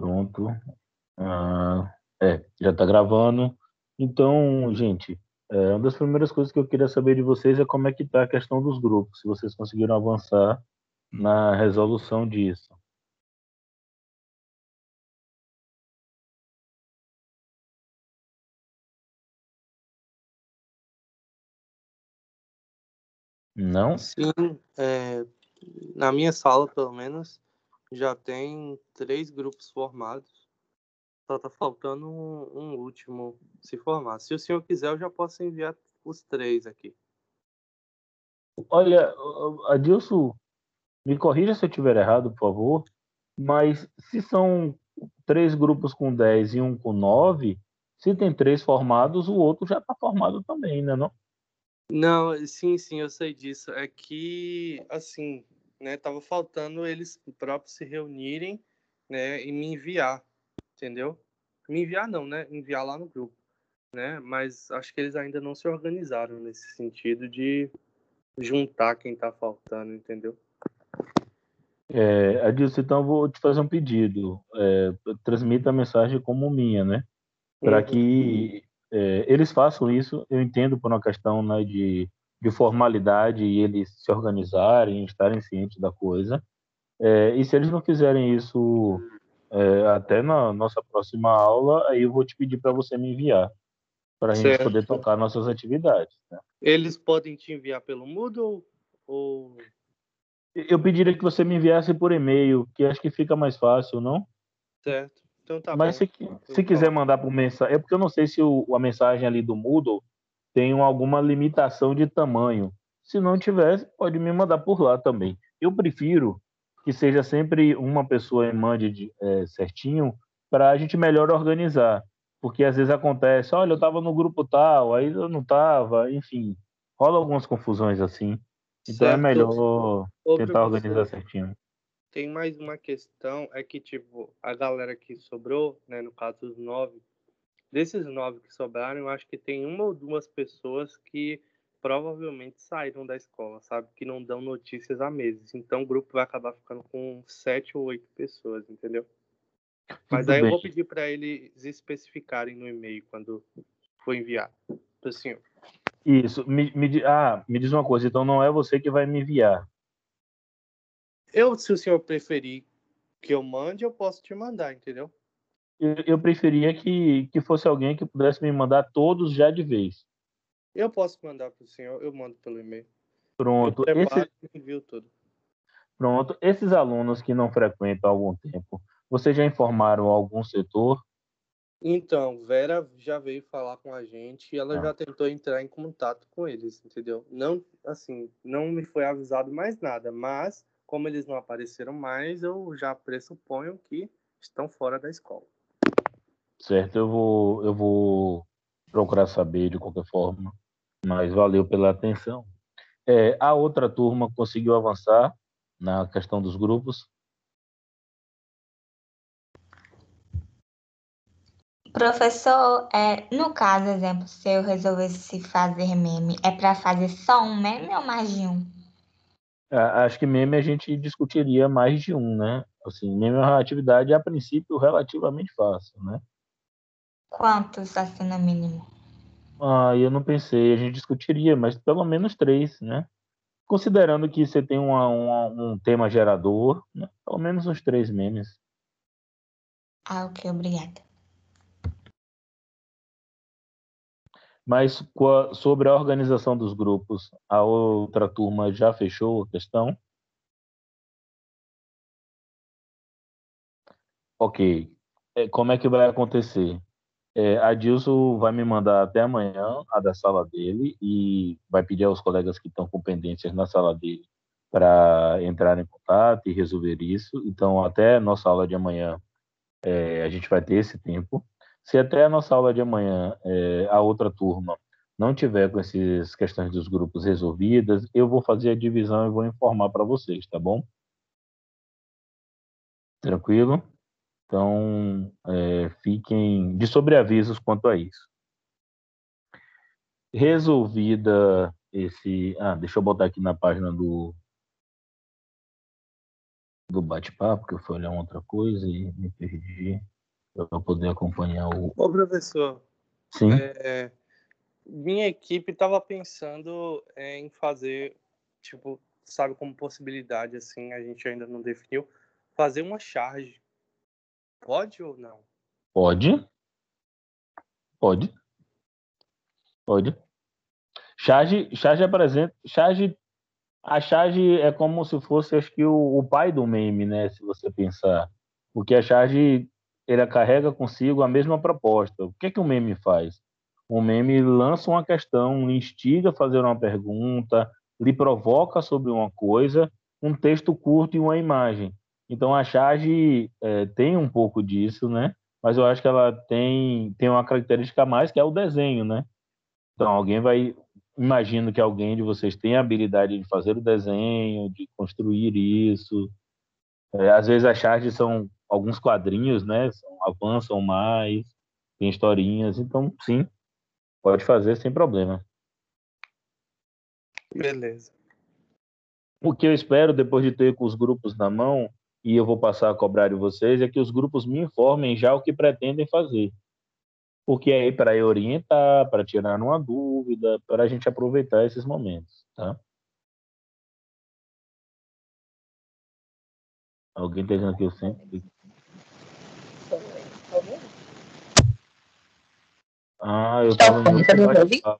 Pronto. Ah, é, já está gravando. Então, gente, é, uma das primeiras coisas que eu queria saber de vocês é como é que está a questão dos grupos, se vocês conseguiram avançar na resolução disso. Não? Sim, é, na minha sala, pelo menos, já tem três grupos formados. Só tá faltando um, um, último se formar. Se o senhor quiser, eu já posso enviar os três aqui. Olha, Adilson, me corrija se eu estiver errado, por favor, mas se são três grupos com 10 e um com 9, se tem três formados, o outro já está formado também, né? Não? Não, sim, sim, eu sei disso. É que, assim, né, tava faltando eles próprios se reunirem, né, e me enviar, entendeu? Me enviar não, né? Enviar lá no grupo, né? Mas acho que eles ainda não se organizaram nesse sentido de juntar quem tá faltando, entendeu? É, Adilson, então eu vou te fazer um pedido. É, transmita a mensagem como minha, né? Para uhum. que é, eles façam isso, eu entendo por uma questão né, de, de formalidade e eles se organizarem, estarem cientes da coisa. É, e se eles não fizerem isso é, até na nossa próxima aula, aí eu vou te pedir para você me enviar, para a gente poder tocar nossas atividades. Né? Eles podem te enviar pelo Moodle ou... Eu pediria que você me enviasse por e-mail, que acho que fica mais fácil, não? Certo. Então tá Mas bom. se, se quiser mandar por mensagem, é porque eu não sei se o, a mensagem ali do Moodle tem alguma limitação de tamanho. Se não tivesse, pode me mandar por lá também. Eu prefiro que seja sempre uma pessoa e mande de, é, certinho para a gente melhor organizar. Porque às vezes acontece, olha, eu estava no grupo tal, aí eu não estava, enfim, rola algumas confusões assim. Então é certo. é melhor tentar organizar certinho tem mais uma questão, é que, tipo, a galera que sobrou, né, no caso dos nove, desses nove que sobraram, eu acho que tem uma ou duas pessoas que provavelmente saíram da escola, sabe? Que não dão notícias há meses. Então o grupo vai acabar ficando com sete ou oito pessoas, entendeu? Mas Tudo aí bem. eu vou pedir para eles especificarem no e-mail quando for enviar para o senhor. Isso. Me, me, ah, me diz uma coisa, então não é você que vai me enviar. Eu, se o senhor preferir que eu mande, eu posso te mandar, entendeu? Eu, preferia que, que fosse alguém que pudesse me mandar todos já de vez. Eu posso mandar para o senhor, eu mando pelo e-mail. Pronto. Eu Esse... envio tudo. Pronto. Esses alunos que não frequentam há algum tempo, vocês já informaram algum setor? Então, Vera já veio falar com a gente e ela ah. já tentou entrar em contato com eles, entendeu? Não, assim, não me foi avisado mais nada, mas como eles não apareceram mais, eu já pressuponho que estão fora da escola. Certo, eu vou, eu vou procurar saber de qualquer forma, mas valeu pela atenção. É, a outra turma conseguiu avançar na questão dos grupos? Professor, é, no caso, exemplo, se eu resolvesse fazer meme, é para fazer só um meme ou mais de um? acho que meme a gente discutiria mais de um, né? Assim, meme é uma atividade, a princípio, relativamente fácil, né? Quantos, assim, no mínimo? Ah, eu não pensei, a gente discutiria, mas pelo menos três, né? Considerando que você tem uma, uma, um tema gerador, né? pelo menos uns três memes. Ah, ok, obrigada. Mas sobre a organização dos grupos, a outra turma já fechou a questão? Ok. É, como é que vai acontecer? É, a Dilson vai me mandar até amanhã a da sala dele e vai pedir aos colegas que estão com pendências na sala dele para entrar em contato e resolver isso. Então, até nossa aula de amanhã, é, a gente vai ter esse tempo. Se até a nossa aula de amanhã é, a outra turma não tiver com essas questões dos grupos resolvidas, eu vou fazer a divisão e vou informar para vocês, tá bom? Tranquilo? Então, é, fiquem de sobreavisos quanto a isso. Resolvida esse. Ah, deixa eu botar aqui na página do, do bate-papo, que eu fui olhar outra coisa e me perdi para poder acompanhar o. Ô, professor. Sim. É, minha equipe estava pensando em fazer, tipo, sabe, como possibilidade, assim, a gente ainda não definiu, fazer uma charge. Pode ou não? Pode. Pode. Pode. Charge, charge apresenta. Charge, a charge é como se fosse, acho que, o, o pai do meme, né? Se você pensar. Porque a charge ele carrega consigo a mesma proposta. O que é que o meme faz? O meme lança uma questão, instiga a fazer uma pergunta, lhe provoca sobre uma coisa, um texto curto e uma imagem. Então a charge é, tem um pouco disso, né? Mas eu acho que ela tem, tem uma característica a mais que é o desenho, né? Então alguém vai, imagino que alguém de vocês tenha a habilidade de fazer o desenho, de construir isso. É, às vezes as charges são alguns quadrinhos, né? Avançam mais, tem historinhas, então sim, pode fazer sem problema. Beleza. O que eu espero depois de ter com os grupos na mão e eu vou passar a cobrar de vocês é que os grupos me informem já o que pretendem fazer. Porque aí para eu orientar, para tirar uma dúvida, para a gente aproveitar esses momentos, tá? Alguém está dizendo que eu sempre Ah, eu estava no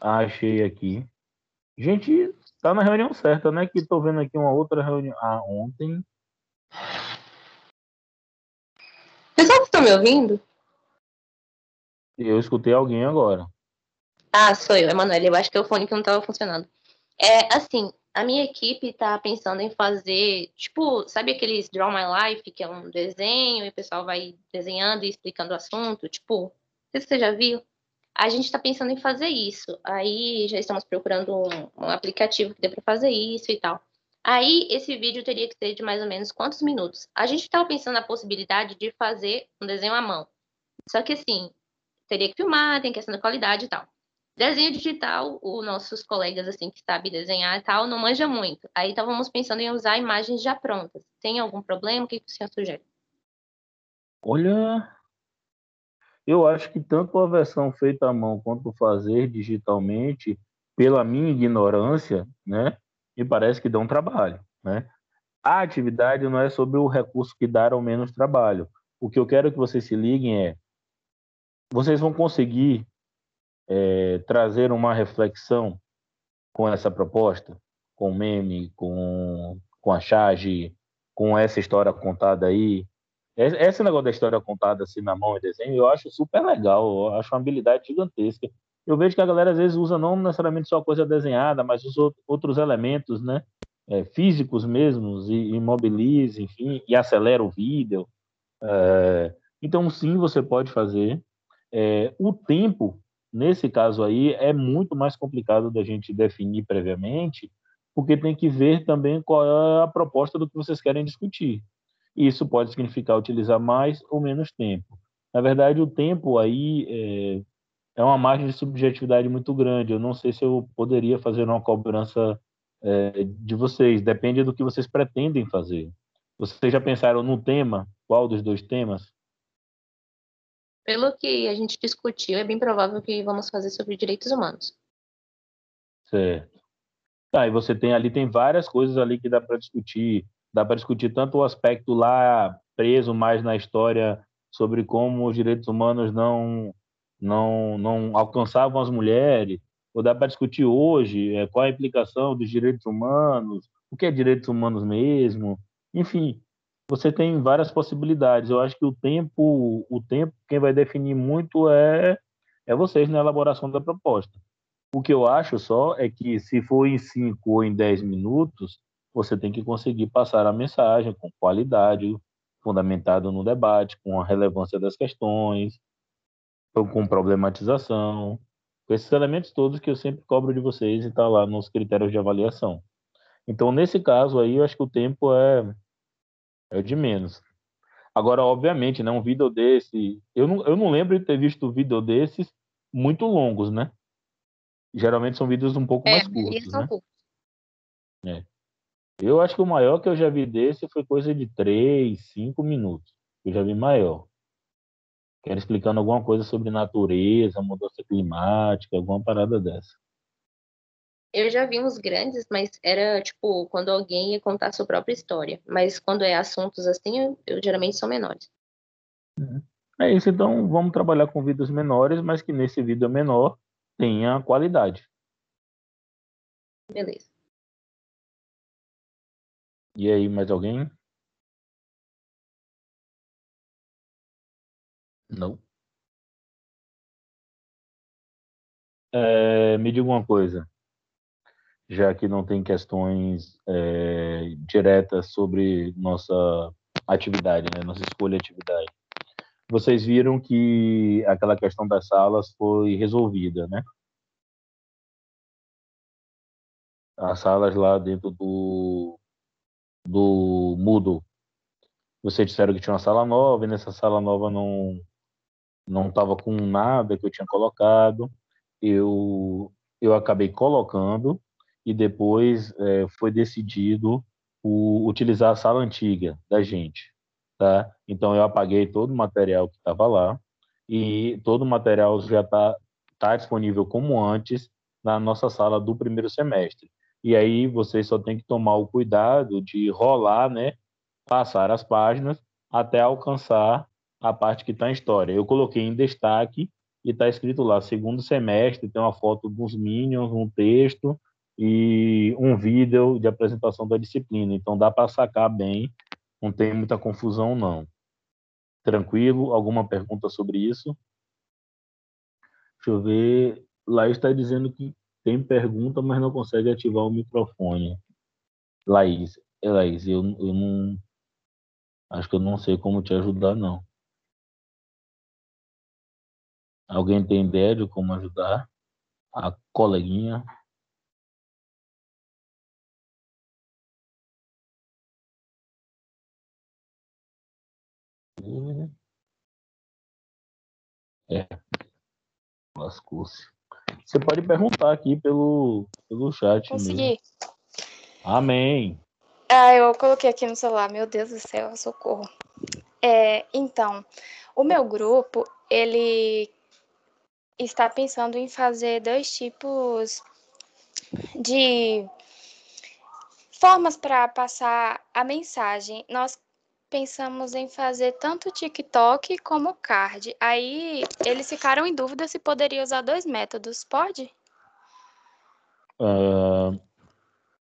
Ah, achei aqui. Gente, tá na reunião certa, né? Que tô vendo aqui uma outra reunião. Ah, ontem. Pessoal, estão me ouvindo? Eu escutei alguém agora. Ah, sou eu, Emanuele. Eu acho que é o fone que não estava funcionando. É, assim, a minha equipe está pensando em fazer, tipo, sabe aqueles Draw My Life, que é um desenho e o pessoal vai desenhando e explicando o assunto? Tipo, não sei se você já viu. A gente está pensando em fazer isso. Aí já estamos procurando um, um aplicativo que dê para fazer isso e tal. Aí esse vídeo teria que ser de mais ou menos quantos minutos? A gente estava pensando na possibilidade de fazer um desenho à mão. Só que assim, teria que filmar, tem questão da qualidade e tal. Desenho digital, os nossos colegas assim que sabem desenhar e tal, não manja muito. Aí estávamos pensando em usar imagens já prontas. Tem algum problema? O que, que o senhor sugere? Olha, eu acho que tanto a versão feita à mão quanto fazer digitalmente, pela minha ignorância, né, me parece que dão trabalho, né? A atividade não é sobre o recurso que dar ou menos trabalho. O que eu quero que vocês se liguem é vocês vão conseguir é, trazer uma reflexão com essa proposta, com o meme, com, com a charge, com essa história contada aí. Esse negócio da história contada assim na mão e desenho, eu acho super legal, eu acho uma habilidade gigantesca. Eu vejo que a galera às vezes usa não necessariamente só coisa desenhada, mas os outros elementos, né? É, físicos mesmos, e imobiliza, enfim, e acelera o vídeo. É, então, sim, você pode fazer. É, o tempo Nesse caso aí, é muito mais complicado da gente definir previamente, porque tem que ver também qual é a proposta do que vocês querem discutir. Isso pode significar utilizar mais ou menos tempo. Na verdade, o tempo aí é, é uma margem de subjetividade muito grande. Eu não sei se eu poderia fazer uma cobrança é, de vocês. Depende do que vocês pretendem fazer. Vocês já pensaram no tema? Qual dos dois temas? Pelo que a gente discutiu, é bem provável que vamos fazer sobre direitos humanos. Certo. Tá, e você tem ali, tem várias coisas ali que dá para discutir. Dá para discutir tanto o aspecto lá preso mais na história sobre como os direitos humanos não não não alcançavam as mulheres, ou dá para discutir hoje é, qual a implicação dos direitos humanos, o que é direitos humanos mesmo, enfim, você tem várias possibilidades. Eu acho que o tempo, o tempo, quem vai definir muito é, é vocês na elaboração da proposta. O que eu acho só é que se for em 5 ou em 10 minutos, você tem que conseguir passar a mensagem com qualidade, fundamentado no debate, com a relevância das questões, com problematização, com esses elementos todos que eu sempre cobro de vocês e está lá nos critérios de avaliação. Então, nesse caso aí, eu acho que o tempo é, é de menos. Agora, obviamente, né, um vídeo desse. Eu não, eu não lembro de ter visto vídeo desses muito longos, né? Geralmente são vídeos um pouco é, mais curtos. Né? É. Eu acho que o maior que eu já vi desse foi coisa de 3, 5 minutos. Eu já vi maior. Quero explicando alguma coisa sobre natureza, mudança climática, alguma parada dessa. Eu já vi uns grandes, mas era tipo quando alguém ia contar a sua própria história. Mas quando é assuntos assim, eu, eu geralmente são menores. Uhum. É isso, então vamos trabalhar com vídeos menores, mas que nesse vídeo menor tenha qualidade. Beleza. E aí, mais alguém? Não. É, me diga uma coisa, já que não tem questões é, diretas sobre nossa atividade, né, nossa escolha de atividade. Vocês viram que aquela questão das salas foi resolvida, né? As salas lá dentro do, do Moodle. Vocês disseram que tinha uma sala nova e nessa sala nova não não estava com nada que eu tinha colocado. Eu eu acabei colocando e depois é, foi decidido o, utilizar a sala antiga da gente, tá? Então eu apaguei todo o material que estava lá e todo o material já está tá disponível como antes na nossa sala do primeiro semestre. E aí vocês só tem que tomar o cuidado de rolar, né? Passar as páginas até alcançar a parte que está em história. Eu coloquei em destaque e está escrito lá, segundo semestre, tem uma foto dos Minions, um texto e um vídeo de apresentação da disciplina. Então dá para sacar bem, não tem muita confusão não. Tranquilo? Alguma pergunta sobre isso? Deixa eu ver. Lá está dizendo que tem pergunta, mas não consegue ativar o microfone. Laís, é, Laís, eu, eu não. Acho que eu não sei como te ajudar, não. Alguém tem ideia de como ajudar a coleguinha? É. Lascou-se. Você pode perguntar aqui pelo, pelo chat. Consegui. Mesmo. Amém. Ah, eu coloquei aqui no celular. Meu Deus do céu, socorro. É, então, o meu grupo, ele está pensando em fazer dois tipos de formas para passar a mensagem. Nós pensamos em fazer tanto TikTok como card. Aí eles ficaram em dúvida se poderia usar dois métodos. Pode? Uh,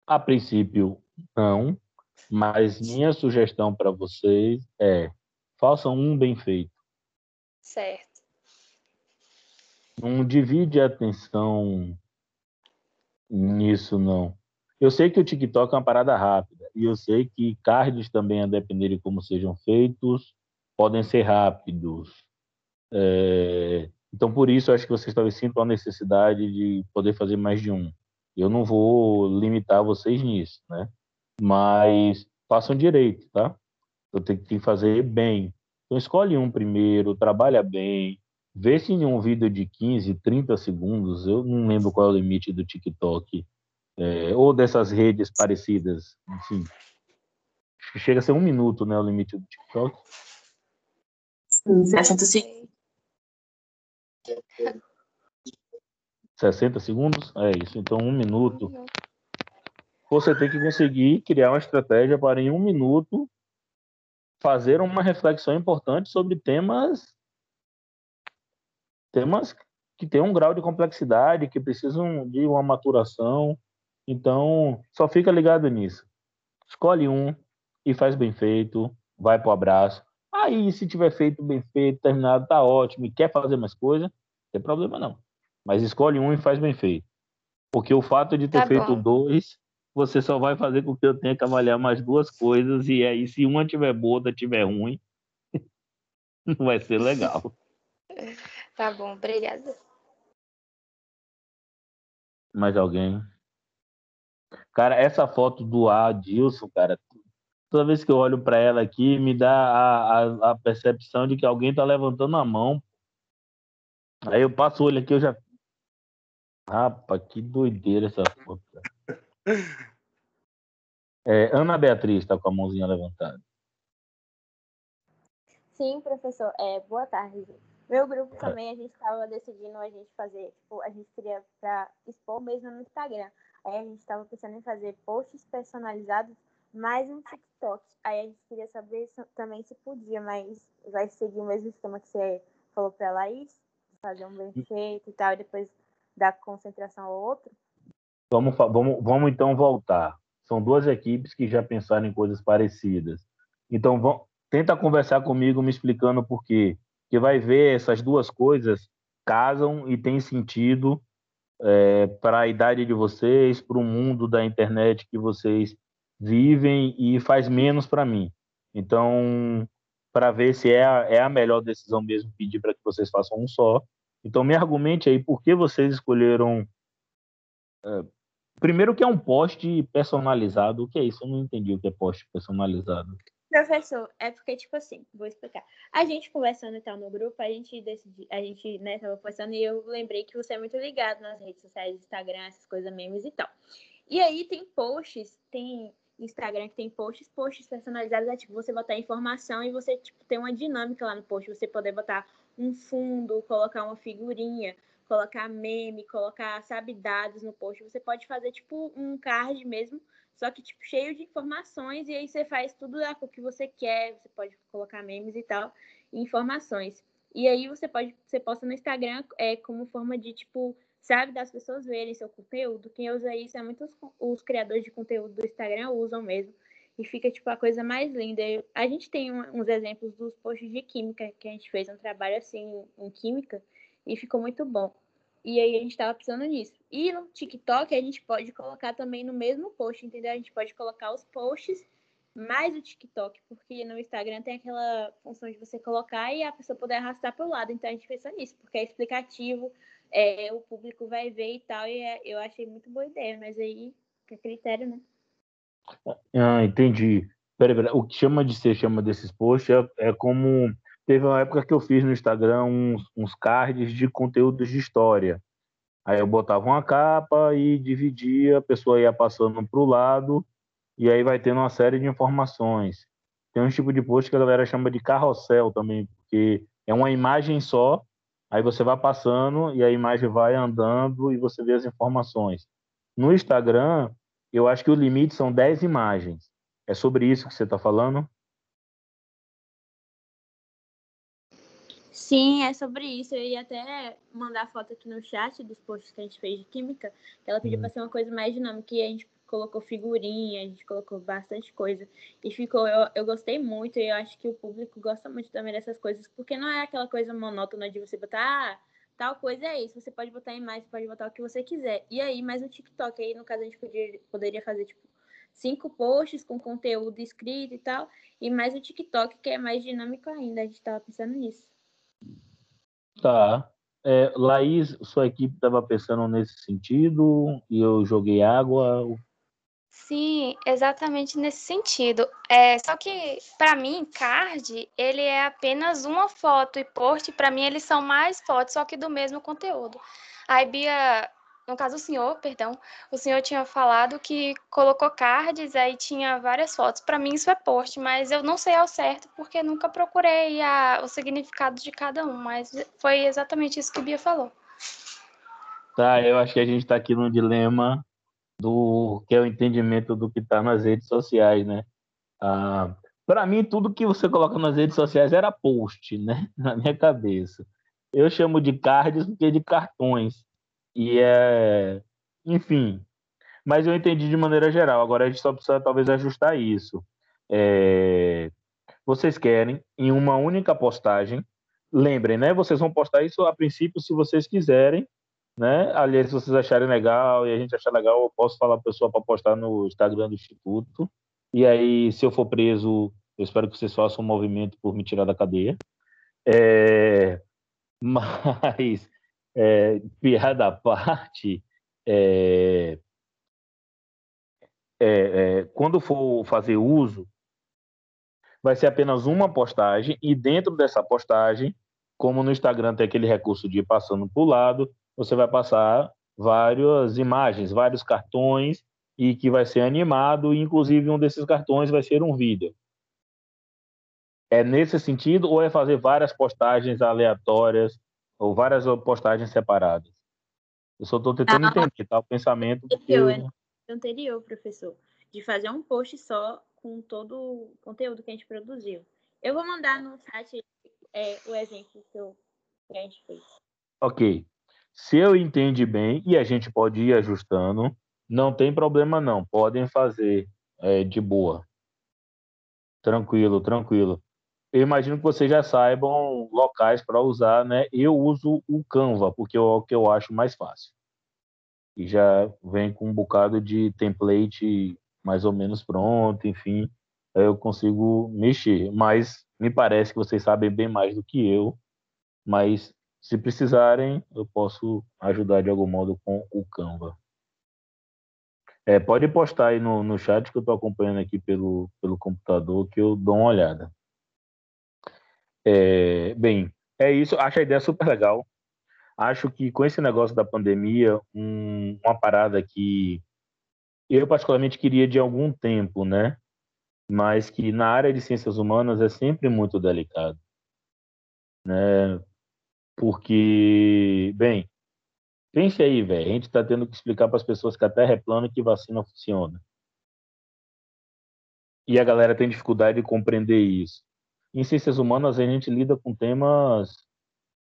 a princípio, não. Mas minha sugestão para vocês é façam um bem feito. Certo. Não divide a atenção nisso, não. Eu sei que o TikTok é uma parada rápida, e eu sei que cards também, a depender de como sejam feitos, podem ser rápidos. É... Então, por isso, acho que vocês talvez sintam a necessidade de poder fazer mais de um. Eu não vou limitar vocês nisso, né? Mas façam direito, tá? Eu tenho que fazer bem. Então, escolhe um primeiro, trabalha bem, vê se em um vídeo de 15, 30 segundos, eu não lembro qual é o limite do TikTok, é, ou dessas redes parecidas, enfim. Chega a ser um minuto, né, o limite do TikTok. Sim, 60 segundos. 60 segundos? É isso, então um minuto. Você tem que conseguir criar uma estratégia para em um minuto fazer uma reflexão importante sobre temas temas que têm um grau de complexidade, que precisam de uma maturação, então, só fica ligado nisso. Escolhe um e faz bem feito, vai pro abraço. Aí, se tiver feito bem feito, terminado, tá ótimo, e quer fazer mais coisa, não tem problema não. Mas escolhe um e faz bem feito. Porque o fato de ter tá feito dois, você só vai fazer com que eu tenha que avaliar mais duas coisas, e aí, se uma tiver boa, outra tiver ruim, não vai ser legal. Tá bom, obrigada. Mais alguém? Cara, essa foto do Adilson, cara, toda vez que eu olho para ela aqui, me dá a, a, a, percepção de que alguém tá levantando a mão. Aí eu passo o olho aqui, eu já. Rapaz, que doideira essa foto. Cara. É, Ana Beatriz está com a mãozinha levantada. Sim, professor. É, boa tarde. Meu grupo também, a gente estava decidindo a gente fazer, tipo, a gente queria para expor mesmo no Instagram. Aí a gente estava pensando em fazer posts personalizados mais um TikTok. Aí a gente queria saber também se podia, mas vai seguir o mesmo esquema que você falou para a Laís, fazer um bem feito e tal, e depois dar concentração ao outro. Vamos, vamos, vamos então voltar. São duas equipes que já pensaram em coisas parecidas. Então, vamos, tenta conversar comigo me explicando por quê. Que vai ver essas duas coisas casam e tem sentido é, para a idade de vocês, para o mundo da internet que vocês vivem e faz menos para mim. Então, para ver se é a, é a melhor decisão mesmo pedir para que vocês façam um só. Então, me argumente aí por que vocês escolheram. É, primeiro, que é um post personalizado. O que é isso? Eu não entendi o que é post personalizado. Professor, é porque, tipo assim, vou explicar. A gente conversando e tal no grupo, a gente decidi, a gente, né, tava conversando e eu lembrei que você é muito ligado nas redes sociais, Instagram, essas coisas, memes e tal. E aí tem posts, tem Instagram que tem posts, posts personalizados, é tipo, você botar informação e você, tipo, tem uma dinâmica lá no post, você poder botar um fundo, colocar uma figurinha, colocar meme, colocar, sabe, dados no post. Você pode fazer, tipo, um card mesmo só que, tipo, cheio de informações, e aí você faz tudo o que você quer, você pode colocar memes e tal, e informações. E aí você pode, você posta no Instagram é, como forma de, tipo, sabe, das pessoas verem seu conteúdo. Quem usa isso é muitos os criadores de conteúdo do Instagram usam mesmo. E fica, tipo, a coisa mais linda. A gente tem uns exemplos dos posts de química, que a gente fez um trabalho, assim, em química, e ficou muito bom. E aí a gente estava pensando nisso. E no TikTok a gente pode colocar também no mesmo post, entendeu? A gente pode colocar os posts mais o TikTok, porque no Instagram tem aquela função de você colocar e a pessoa poder arrastar para o lado. Então a gente pensou nisso, porque é explicativo, é, o público vai ver e tal, e é, eu achei muito boa ideia, mas aí é critério, né? Ah, entendi. Peraí, peraí. O que chama de ser chama desses posts é, é como Teve uma época que eu fiz no Instagram uns, uns cards de conteúdos de história. Aí eu botava uma capa e dividia, a pessoa ia passando para o lado e aí vai tendo uma série de informações. Tem um tipo de post que a galera chama de carrossel também, porque é uma imagem só, aí você vai passando e a imagem vai andando e você vê as informações. No Instagram, eu acho que o limite são 10 imagens. É sobre isso que você está falando? Sim, é sobre isso. Eu ia até mandar foto aqui no chat dos posts que a gente fez de química, que ela pediu uhum. para ser uma coisa mais dinâmica e a gente colocou figurinha, a gente colocou bastante coisa. E ficou, eu, eu gostei muito e eu acho que o público gosta muito também dessas coisas, porque não é aquela coisa monótona de você botar, ah, tal coisa é isso, você pode botar em mais, pode botar o que você quiser. E aí, mais o TikTok, aí no caso a gente podia, poderia fazer, tipo, cinco posts com conteúdo escrito e tal, e mais o TikTok, que é mais dinâmico ainda, a gente tava pensando nisso. Tá. É, Laís, sua equipe estava pensando nesse sentido e eu joguei água. Sim, exatamente nesse sentido. É, só que, para mim, card, ele é apenas uma foto e post, para mim, eles são mais fotos, só que do mesmo conteúdo. Aí, Bia no caso o senhor, perdão, o senhor tinha falado que colocou cards, aí tinha várias fotos. Para mim isso é post, mas eu não sei ao certo porque nunca procurei a, o significado de cada um, mas foi exatamente isso que Bia falou. Tá, eu acho que a gente está aqui no dilema do que é o entendimento do que está nas redes sociais, né? Ah, para mim, tudo que você coloca nas redes sociais era post, né? Na minha cabeça. Eu chamo de cards porque de cartões. E é. Enfim. Mas eu entendi de maneira geral. Agora a gente só precisa talvez ajustar isso. É... Vocês querem, em uma única postagem, lembrem, né? Vocês vão postar isso a princípio se vocês quiserem, né? Aliás, se vocês acharem legal e a gente achar legal, eu posso falar a pessoa para postar no Instagram do Instituto. E aí, se eu for preso, eu espero que vocês façam um movimento por me tirar da cadeia. É... Mas é, piada à parte, é, é, é, quando for fazer uso, vai ser apenas uma postagem e dentro dessa postagem, como no Instagram tem aquele recurso de ir passando para o lado, você vai passar várias imagens, vários cartões e que vai ser animado, e inclusive um desses cartões vai ser um vídeo. É nesse sentido ou é fazer várias postagens aleatórias ou várias postagens separadas? Eu só estou tentando ah, entender tá, o pensamento. Anterior, eu... anterior, professor, de fazer um post só com todo o conteúdo que a gente produziu. Eu vou mandar no site é, o exemplo que, eu, que a gente fez. Ok. Se eu entendi bem, e a gente pode ir ajustando, não tem problema não. Podem fazer é, de boa. Tranquilo, tranquilo. Eu imagino que vocês já saibam locais para usar, né? Eu uso o Canva, porque é o que eu acho mais fácil. E já vem com um bocado de template mais ou menos pronto, enfim, eu consigo mexer. Mas me parece que vocês sabem bem mais do que eu. Mas se precisarem, eu posso ajudar de algum modo com o Canva. É, pode postar aí no, no chat que eu estou acompanhando aqui pelo, pelo computador, que eu dou uma olhada. É, bem, é isso. Acho a ideia super legal. Acho que com esse negócio da pandemia, um, uma parada que eu particularmente queria de algum tempo, né? Mas que na área de ciências humanas é sempre muito delicado, né? Porque, bem, pense aí, velho, a gente está tendo que explicar para as pessoas que a Terra é plana e que vacina funciona. E a galera tem dificuldade de compreender isso. Em ciências humanas, a gente lida com temas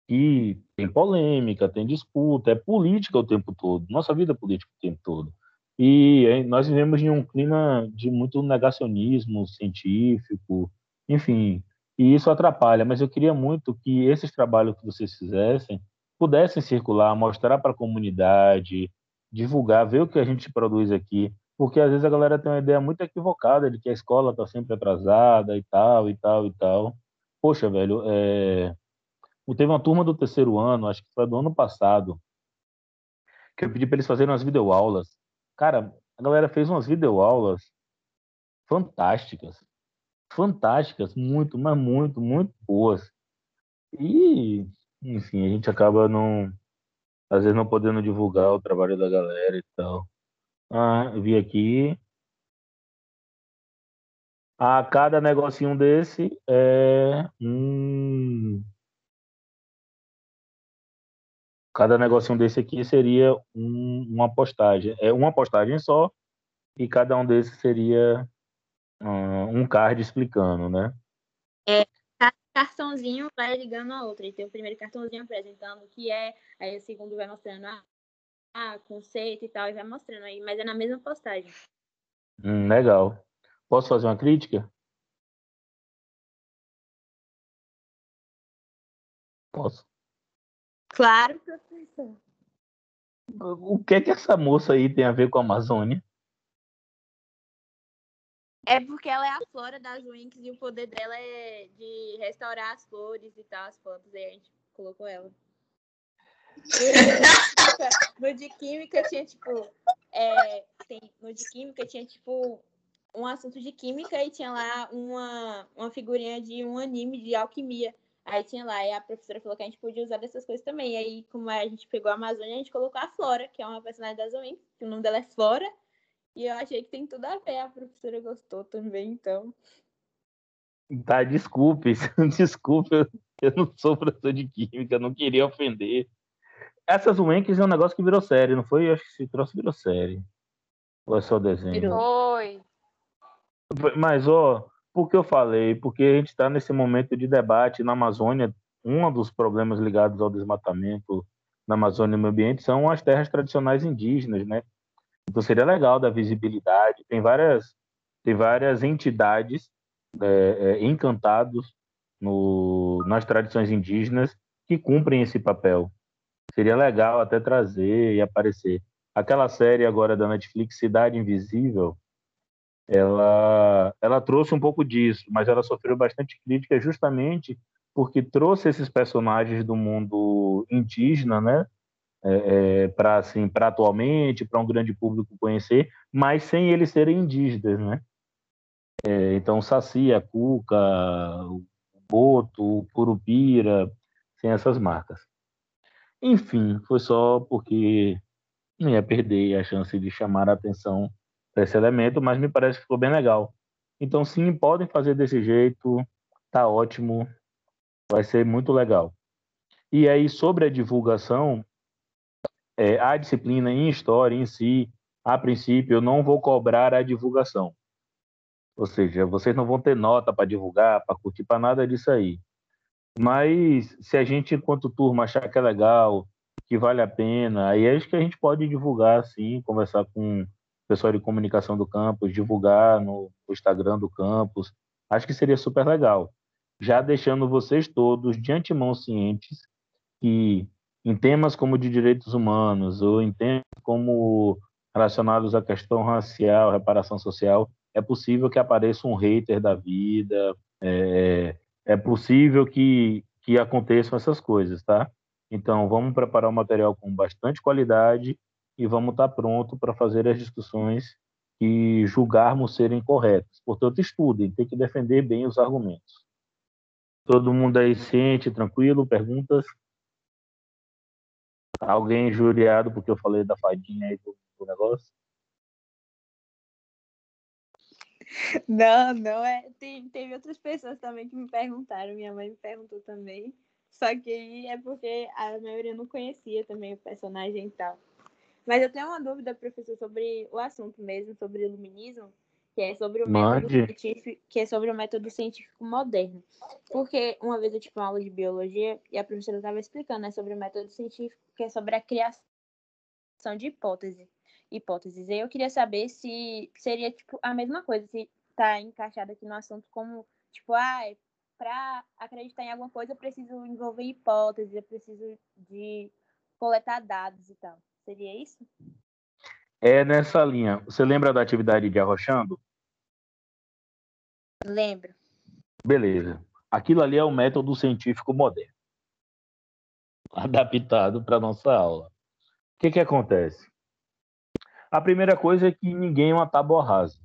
que tem polêmica, tem disputa, é política o tempo todo. Nossa vida é política o tempo todo. E nós vivemos em um clima de muito negacionismo científico, enfim, e isso atrapalha. Mas eu queria muito que esses trabalhos que vocês fizessem pudessem circular, mostrar para a comunidade, divulgar, ver o que a gente produz aqui, porque às vezes a galera tem uma ideia muito equivocada de que a escola está sempre atrasada e tal, e tal, e tal. Poxa, velho, é... teve uma turma do terceiro ano, acho que foi do ano passado, que eu pedi para eles fazerem umas videoaulas Cara, a galera fez umas videoaulas fantásticas. Fantásticas, muito, mas muito, muito boas. E, enfim, a gente acaba não. Às vezes não podendo divulgar o trabalho da galera e tal. Ah, vi aqui. A cada negocinho desse é um cada negocinho desse aqui seria um, uma postagem. É uma postagem só e cada um desses seria um, um card explicando, né? É, cada cartãozinho vai ligando a outra. E tem o primeiro cartãozinho apresentando o que é, aí o segundo vai mostrando a, a conceito e tal, e vai mostrando aí, mas é na mesma postagem. Hum, legal. Posso fazer uma crítica? Posso. Claro, professor. O que é que essa moça aí tem a ver com a Amazônia? É porque ela é a flora das Winx e o poder dela é de restaurar as flores e tal, as plantas. Aí a gente colocou ela. No de química tinha, tipo. É, tem, no de química tinha, tipo, um assunto de química e tinha lá uma, uma figurinha de um anime de alquimia. Aí tinha lá, e a professora falou que a gente podia usar dessas coisas também. E aí, como a gente pegou a Amazônia, a gente colocou a Flora, que é uma personagem da Zoe, que o nome dela é Flora. E eu achei que tem tudo a ver. A professora gostou também, então. Tá, desculpe, desculpe, eu não sou professor de química, não queria ofender. Essas Winks é um negócio que virou série, não foi? Eu acho que se trouxe virou série. Ou é só desenho? Foi. Mas, ó, por que eu falei? Porque a gente está nesse momento de debate na Amazônia. Um dos problemas ligados ao desmatamento na Amazônia e no meio ambiente são as terras tradicionais indígenas, né? Então seria legal dar visibilidade. Tem várias, tem várias entidades é, é, encantados no, nas tradições indígenas que cumprem esse papel. Seria legal até trazer e aparecer. Aquela série agora da Netflix, Cidade Invisível, ela, ela trouxe um pouco disso, mas ela sofreu bastante crítica justamente porque trouxe esses personagens do mundo indígena, né, é, é, para assim, para atualmente, para um grande público conhecer, mas sem eles serem indígenas, né? É, então, Saci, a Cuca, o Boto, o Curupira, sem essas marcas. Enfim, foi só porque não ia perder a chance de chamar a atenção para esse elemento, mas me parece que ficou bem legal. Então, sim, podem fazer desse jeito, tá ótimo, vai ser muito legal. E aí, sobre a divulgação, é, a disciplina em história em si, a princípio, eu não vou cobrar a divulgação. Ou seja, vocês não vão ter nota para divulgar, para curtir, para nada disso aí. Mas se a gente, enquanto turma, achar que é legal, que vale a pena, aí acho que a gente pode divulgar, sim, conversar com o pessoal de comunicação do campus, divulgar no Instagram do campus. Acho que seria super legal. Já deixando vocês todos de antemão cientes que em temas como de direitos humanos ou em temas como relacionados à questão racial, reparação social, é possível que apareça um hater da vida, é, é possível que, que aconteçam essas coisas, tá? Então, vamos preparar o material com bastante qualidade e vamos estar pronto para fazer as discussões que julgarmos serem corretas. Portanto, estudem, tem que defender bem os argumentos. Todo mundo aí ciente, tranquilo? Perguntas? Alguém injuriado porque eu falei da fadinha aí do, do negócio? Não, não é. Tem, teve outras pessoas também que me perguntaram. Minha mãe me perguntou também. Só que é porque a maioria não conhecia também o personagem e tal. Mas eu tenho uma dúvida, professor, sobre o assunto mesmo, sobre o iluminismo que é sobre o método científico, que é sobre o método científico moderno. Porque uma vez eu tive uma aula de biologia e a professora estava explicando né, sobre o método científico, que é sobre a criação de hipótese, hipóteses. E eu queria saber se seria tipo a mesma coisa, se está encaixado aqui no assunto como tipo, ah, para acreditar em alguma coisa eu preciso envolver hipóteses, eu preciso de coletar dados e tal. Seria isso? é nessa linha. Você lembra da atividade de arrochando? Lembro. Beleza. Aquilo ali é o método científico moderno, adaptado para nossa aula. O que, que acontece? A primeira coisa é que ninguém é uma tábua rasa.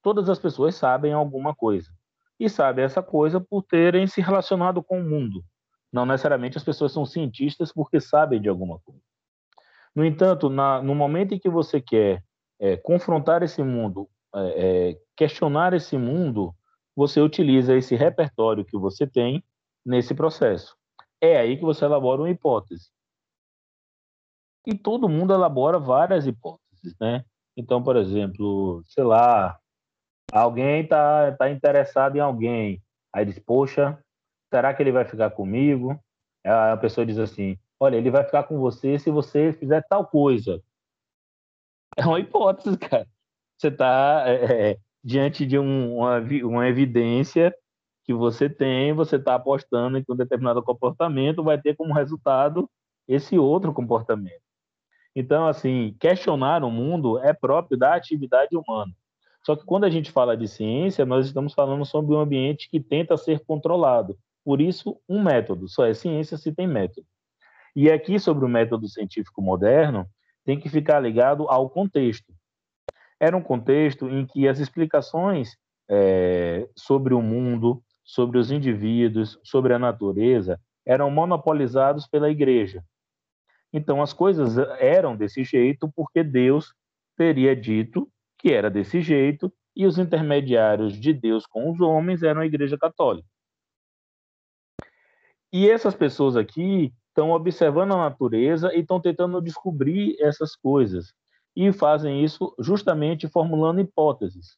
Todas as pessoas sabem alguma coisa. E sabem essa coisa por terem se relacionado com o mundo. Não necessariamente as pessoas são cientistas porque sabem de alguma coisa. No entanto, na, no momento em que você quer é, confrontar esse mundo, é, é, questionar esse mundo, você utiliza esse repertório que você tem nesse processo. É aí que você elabora uma hipótese. E todo mundo elabora várias hipóteses, né? Então, por exemplo, sei lá, alguém está tá interessado em alguém, aí diz, poxa, será que ele vai ficar comigo? Aí a pessoa diz assim, olha, ele vai ficar com você se você fizer tal coisa. É uma hipótese, cara. Você está é, é, diante de um, uma, uma evidência que você tem, você está apostando que um determinado comportamento vai ter como resultado esse outro comportamento. Então, assim, questionar o mundo é próprio da atividade humana. Só que quando a gente fala de ciência, nós estamos falando sobre um ambiente que tenta ser controlado. Por isso, um método. Só é ciência se tem método. E aqui, sobre o método científico moderno, tem que ficar ligado ao contexto. Era um contexto em que as explicações é, sobre o mundo, sobre os indivíduos, sobre a natureza, eram monopolizados pela igreja. Então, as coisas eram desse jeito porque Deus teria dito que era desse jeito e os intermediários de Deus com os homens eram a Igreja Católica. E essas pessoas aqui estão observando a natureza e estão tentando descobrir essas coisas. E fazem isso justamente formulando hipóteses.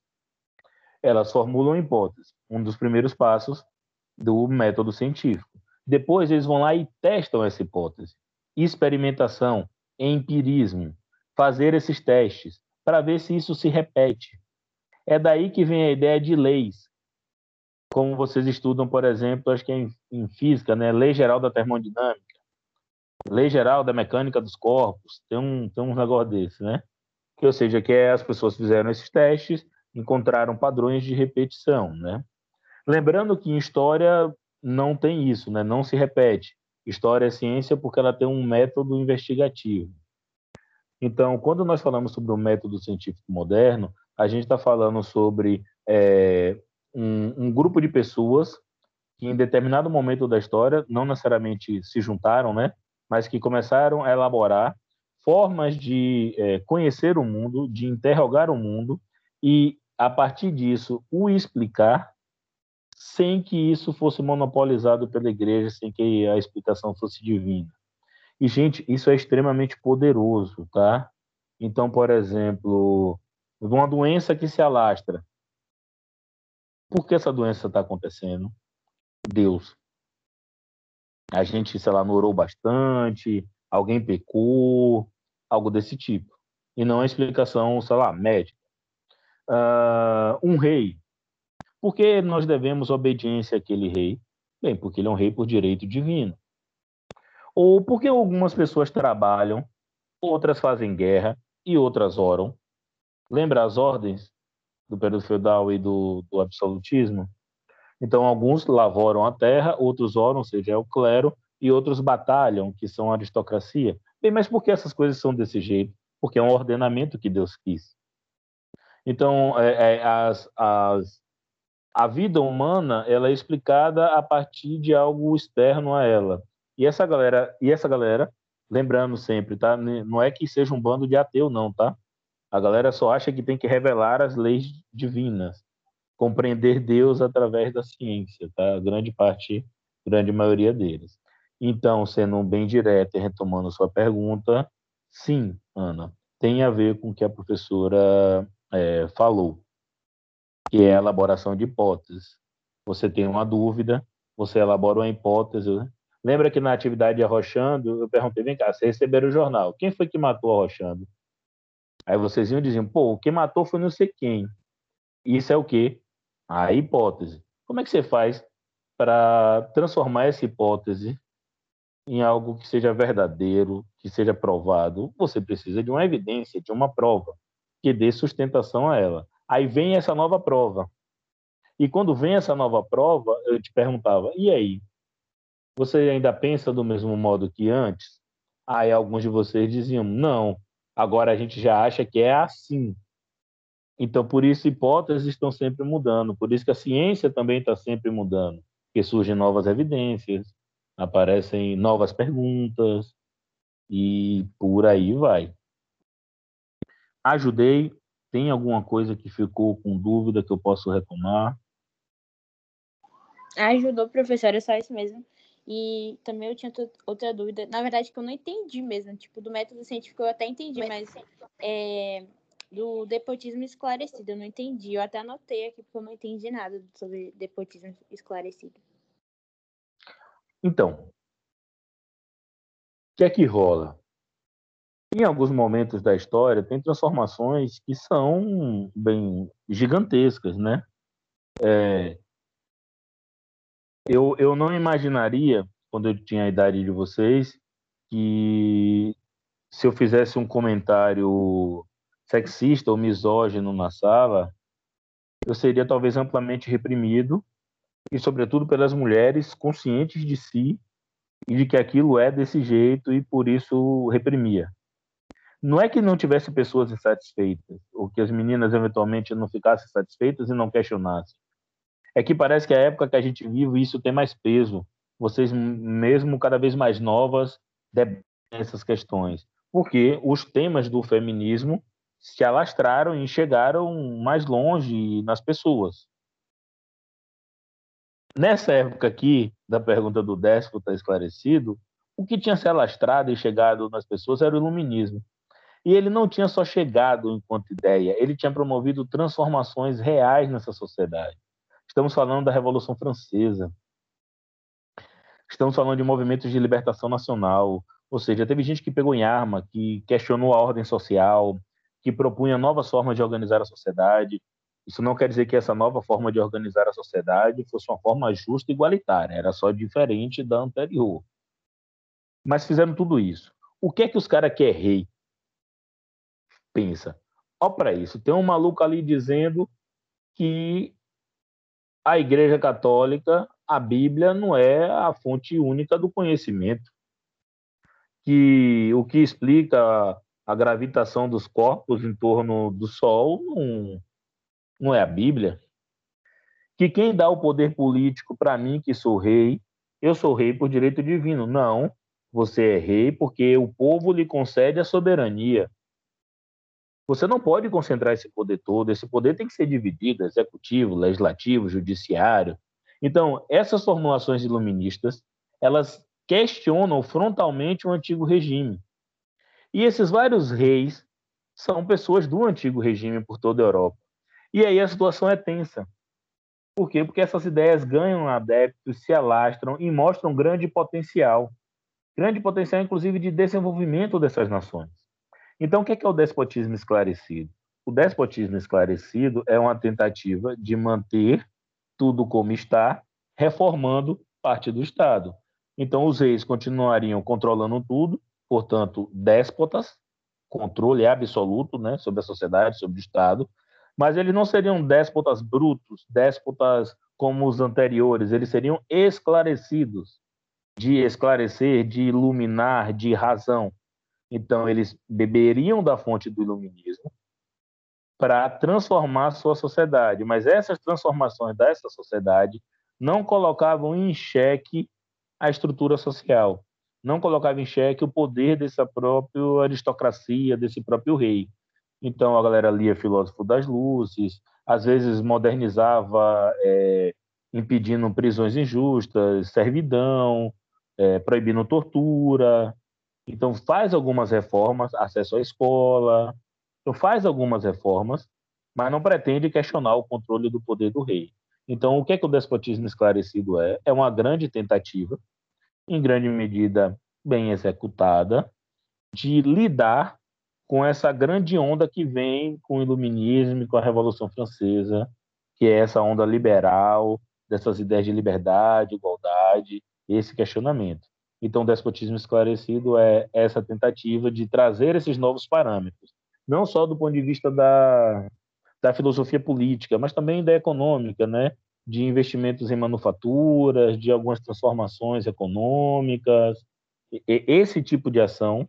Elas formulam hipóteses, um dos primeiros passos do método científico. Depois eles vão lá e testam essa hipótese. Experimentação, empirismo, fazer esses testes para ver se isso se repete. É daí que vem a ideia de leis. Como vocês estudam, por exemplo, acho que é em, em física, né? Lei geral da termodinâmica Lei Geral da Mecânica dos Corpos, tem um, tem um negócio desse, né? Que, ou seja, que é, as pessoas fizeram esses testes, encontraram padrões de repetição, né? Lembrando que em história não tem isso, né? Não se repete. História é ciência porque ela tem um método investigativo. Então, quando nós falamos sobre o método científico moderno, a gente está falando sobre é, um, um grupo de pessoas que, em determinado momento da história, não necessariamente se juntaram, né? mas que começaram a elaborar formas de é, conhecer o mundo, de interrogar o mundo e, a partir disso, o explicar sem que isso fosse monopolizado pela igreja, sem que a explicação fosse divina. E, gente, isso é extremamente poderoso, tá? Então, por exemplo, uma doença que se alastra. Por que essa doença está acontecendo? Deus. A gente, sei lá, não orou bastante, alguém pecou, algo desse tipo. E não a explicação, sei lá, médica. Uh, um rei. Por que nós devemos obediência àquele rei? Bem, porque ele é um rei por direito divino. Ou porque algumas pessoas trabalham, outras fazem guerra e outras oram. Lembra as ordens do período feudal e do, do absolutismo? Então, alguns lavouram a terra, outros oram, ou seja, é o clero, e outros batalham, que são a aristocracia. Bem, mas por que essas coisas são desse jeito? Porque é um ordenamento que Deus quis. Então, é, é, as, as, a vida humana ela é explicada a partir de algo externo a ela. E essa galera, e essa galera, lembrando sempre, tá? Não é que seja um bando de ateu, não, tá? A galera só acha que tem que revelar as leis divinas, compreender Deus através da ciência, tá? A grande parte, grande maioria deles. Então, sendo bem direto e retomando sua pergunta, sim, Ana, tem a ver com o que a professora é, falou, que é a elaboração de hipóteses. Você tem uma dúvida, você elabora uma hipótese. Lembra que na atividade Arrochando, eu perguntei, vem cá, vocês receberam o jornal, quem foi que matou Arrochando? Aí vocês iam dizer, pô, quem matou foi não sei quem. Isso é o quê? A hipótese. Como é que você faz para transformar essa hipótese em algo que seja verdadeiro, que seja provado, você precisa de uma evidência, de uma prova que dê sustentação a ela. Aí vem essa nova prova. E quando vem essa nova prova, eu te perguntava: e aí? Você ainda pensa do mesmo modo que antes? Aí alguns de vocês diziam: não, agora a gente já acha que é assim. Então, por isso, hipóteses estão sempre mudando. Por isso que a ciência também está sempre mudando. Porque surgem novas evidências, aparecem novas perguntas e por aí vai. Ajudei. Tem alguma coisa que ficou com dúvida que eu posso retomar? Ajudou, professor, é só isso mesmo. E também eu tinha outra dúvida, na verdade, que eu não entendi mesmo. Tipo, do método científico eu até entendi, mas é, do depotismo esclarecido eu não entendi. Eu até anotei aqui porque eu não entendi nada sobre depotismo esclarecido. Então, o que é que rola? Em alguns momentos da história, tem transformações que são bem gigantescas, né? É, eu, eu não imaginaria, quando eu tinha a idade de vocês, que se eu fizesse um comentário sexista ou misógino na sala, eu seria talvez amplamente reprimido e, sobretudo, pelas mulheres conscientes de si e de que aquilo é desse jeito e por isso reprimia. Não é que não tivesse pessoas insatisfeitas, ou que as meninas eventualmente não ficassem satisfeitas e não questionassem. É que parece que a época que a gente vive isso tem mais peso. Vocês, mesmo cada vez mais novas, debatem essas questões. Porque os temas do feminismo se alastraram e chegaram mais longe nas pessoas. Nessa época aqui, da pergunta do déspota esclarecido, o que tinha se alastrado e chegado nas pessoas era o iluminismo. E ele não tinha só chegado enquanto ideia, ele tinha promovido transformações reais nessa sociedade. Estamos falando da Revolução Francesa. Estamos falando de movimentos de libertação nacional. Ou seja, teve gente que pegou em arma, que questionou a ordem social, que propunha novas formas de organizar a sociedade, isso não quer dizer que essa nova forma de organizar a sociedade fosse uma forma justa e igualitária, era só diferente da anterior. Mas fizeram tudo isso. O que é que os caras que pensa? Ó para isso, tem um maluco ali dizendo que a Igreja Católica, a Bíblia não é a fonte única do conhecimento. Que o que explica a gravitação dos corpos em torno do Sol não, não é a Bíblia? Que quem dá o poder político para mim, que sou rei, eu sou rei por direito divino. Não, você é rei porque o povo lhe concede a soberania. Você não pode concentrar esse poder todo, esse poder tem que ser dividido, executivo, legislativo, judiciário. Então, essas formulações iluministas, elas questionam frontalmente o antigo regime. E esses vários reis são pessoas do antigo regime por toda a Europa. E aí a situação é tensa. Por quê? Porque essas ideias ganham adeptos, se alastram e mostram grande potencial. Grande potencial, inclusive, de desenvolvimento dessas nações. Então, o que é o despotismo esclarecido? O despotismo esclarecido é uma tentativa de manter tudo como está, reformando parte do Estado. Então, os reis continuariam controlando tudo, portanto, déspotas, controle absoluto né, sobre a sociedade, sobre o Estado, mas eles não seriam déspotas brutos, déspotas como os anteriores, eles seriam esclarecidos, de esclarecer, de iluminar, de razão. Então, eles beberiam da fonte do iluminismo para transformar sua sociedade, mas essas transformações dessa sociedade não colocavam em xeque a estrutura social, não colocavam em xeque o poder dessa própria aristocracia, desse próprio rei. Então, a galera lia Filósofo das Luzes, às vezes modernizava, é, impedindo prisões injustas, servidão, é, proibindo tortura, então, faz algumas reformas, acesso à escola, então faz algumas reformas, mas não pretende questionar o controle do poder do rei. Então, o que é que o despotismo esclarecido é? É uma grande tentativa, em grande medida bem executada, de lidar com essa grande onda que vem com o iluminismo e com a Revolução Francesa, que é essa onda liberal, dessas ideias de liberdade, igualdade, esse questionamento. Então, despotismo esclarecido é essa tentativa de trazer esses novos parâmetros, não só do ponto de vista da, da filosofia política, mas também da econômica, né? de investimentos em manufaturas, de algumas transformações econômicas. E, esse tipo de ação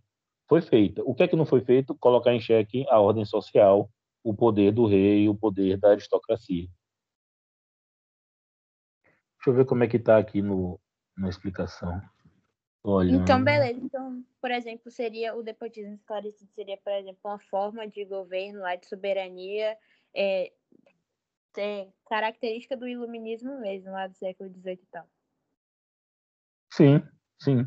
foi feita. O que é que não foi feito? Colocar em xeque a ordem social, o poder do rei, o poder da aristocracia. Deixa eu ver como é que está aqui no, na explicação. Olha. Então, beleza. Então, por exemplo, seria o despotismo esclarecido seria, por exemplo, uma forma de governo lá de soberania, é, é, característica do iluminismo mesmo, lá do século XVIII e tal. Sim, sim.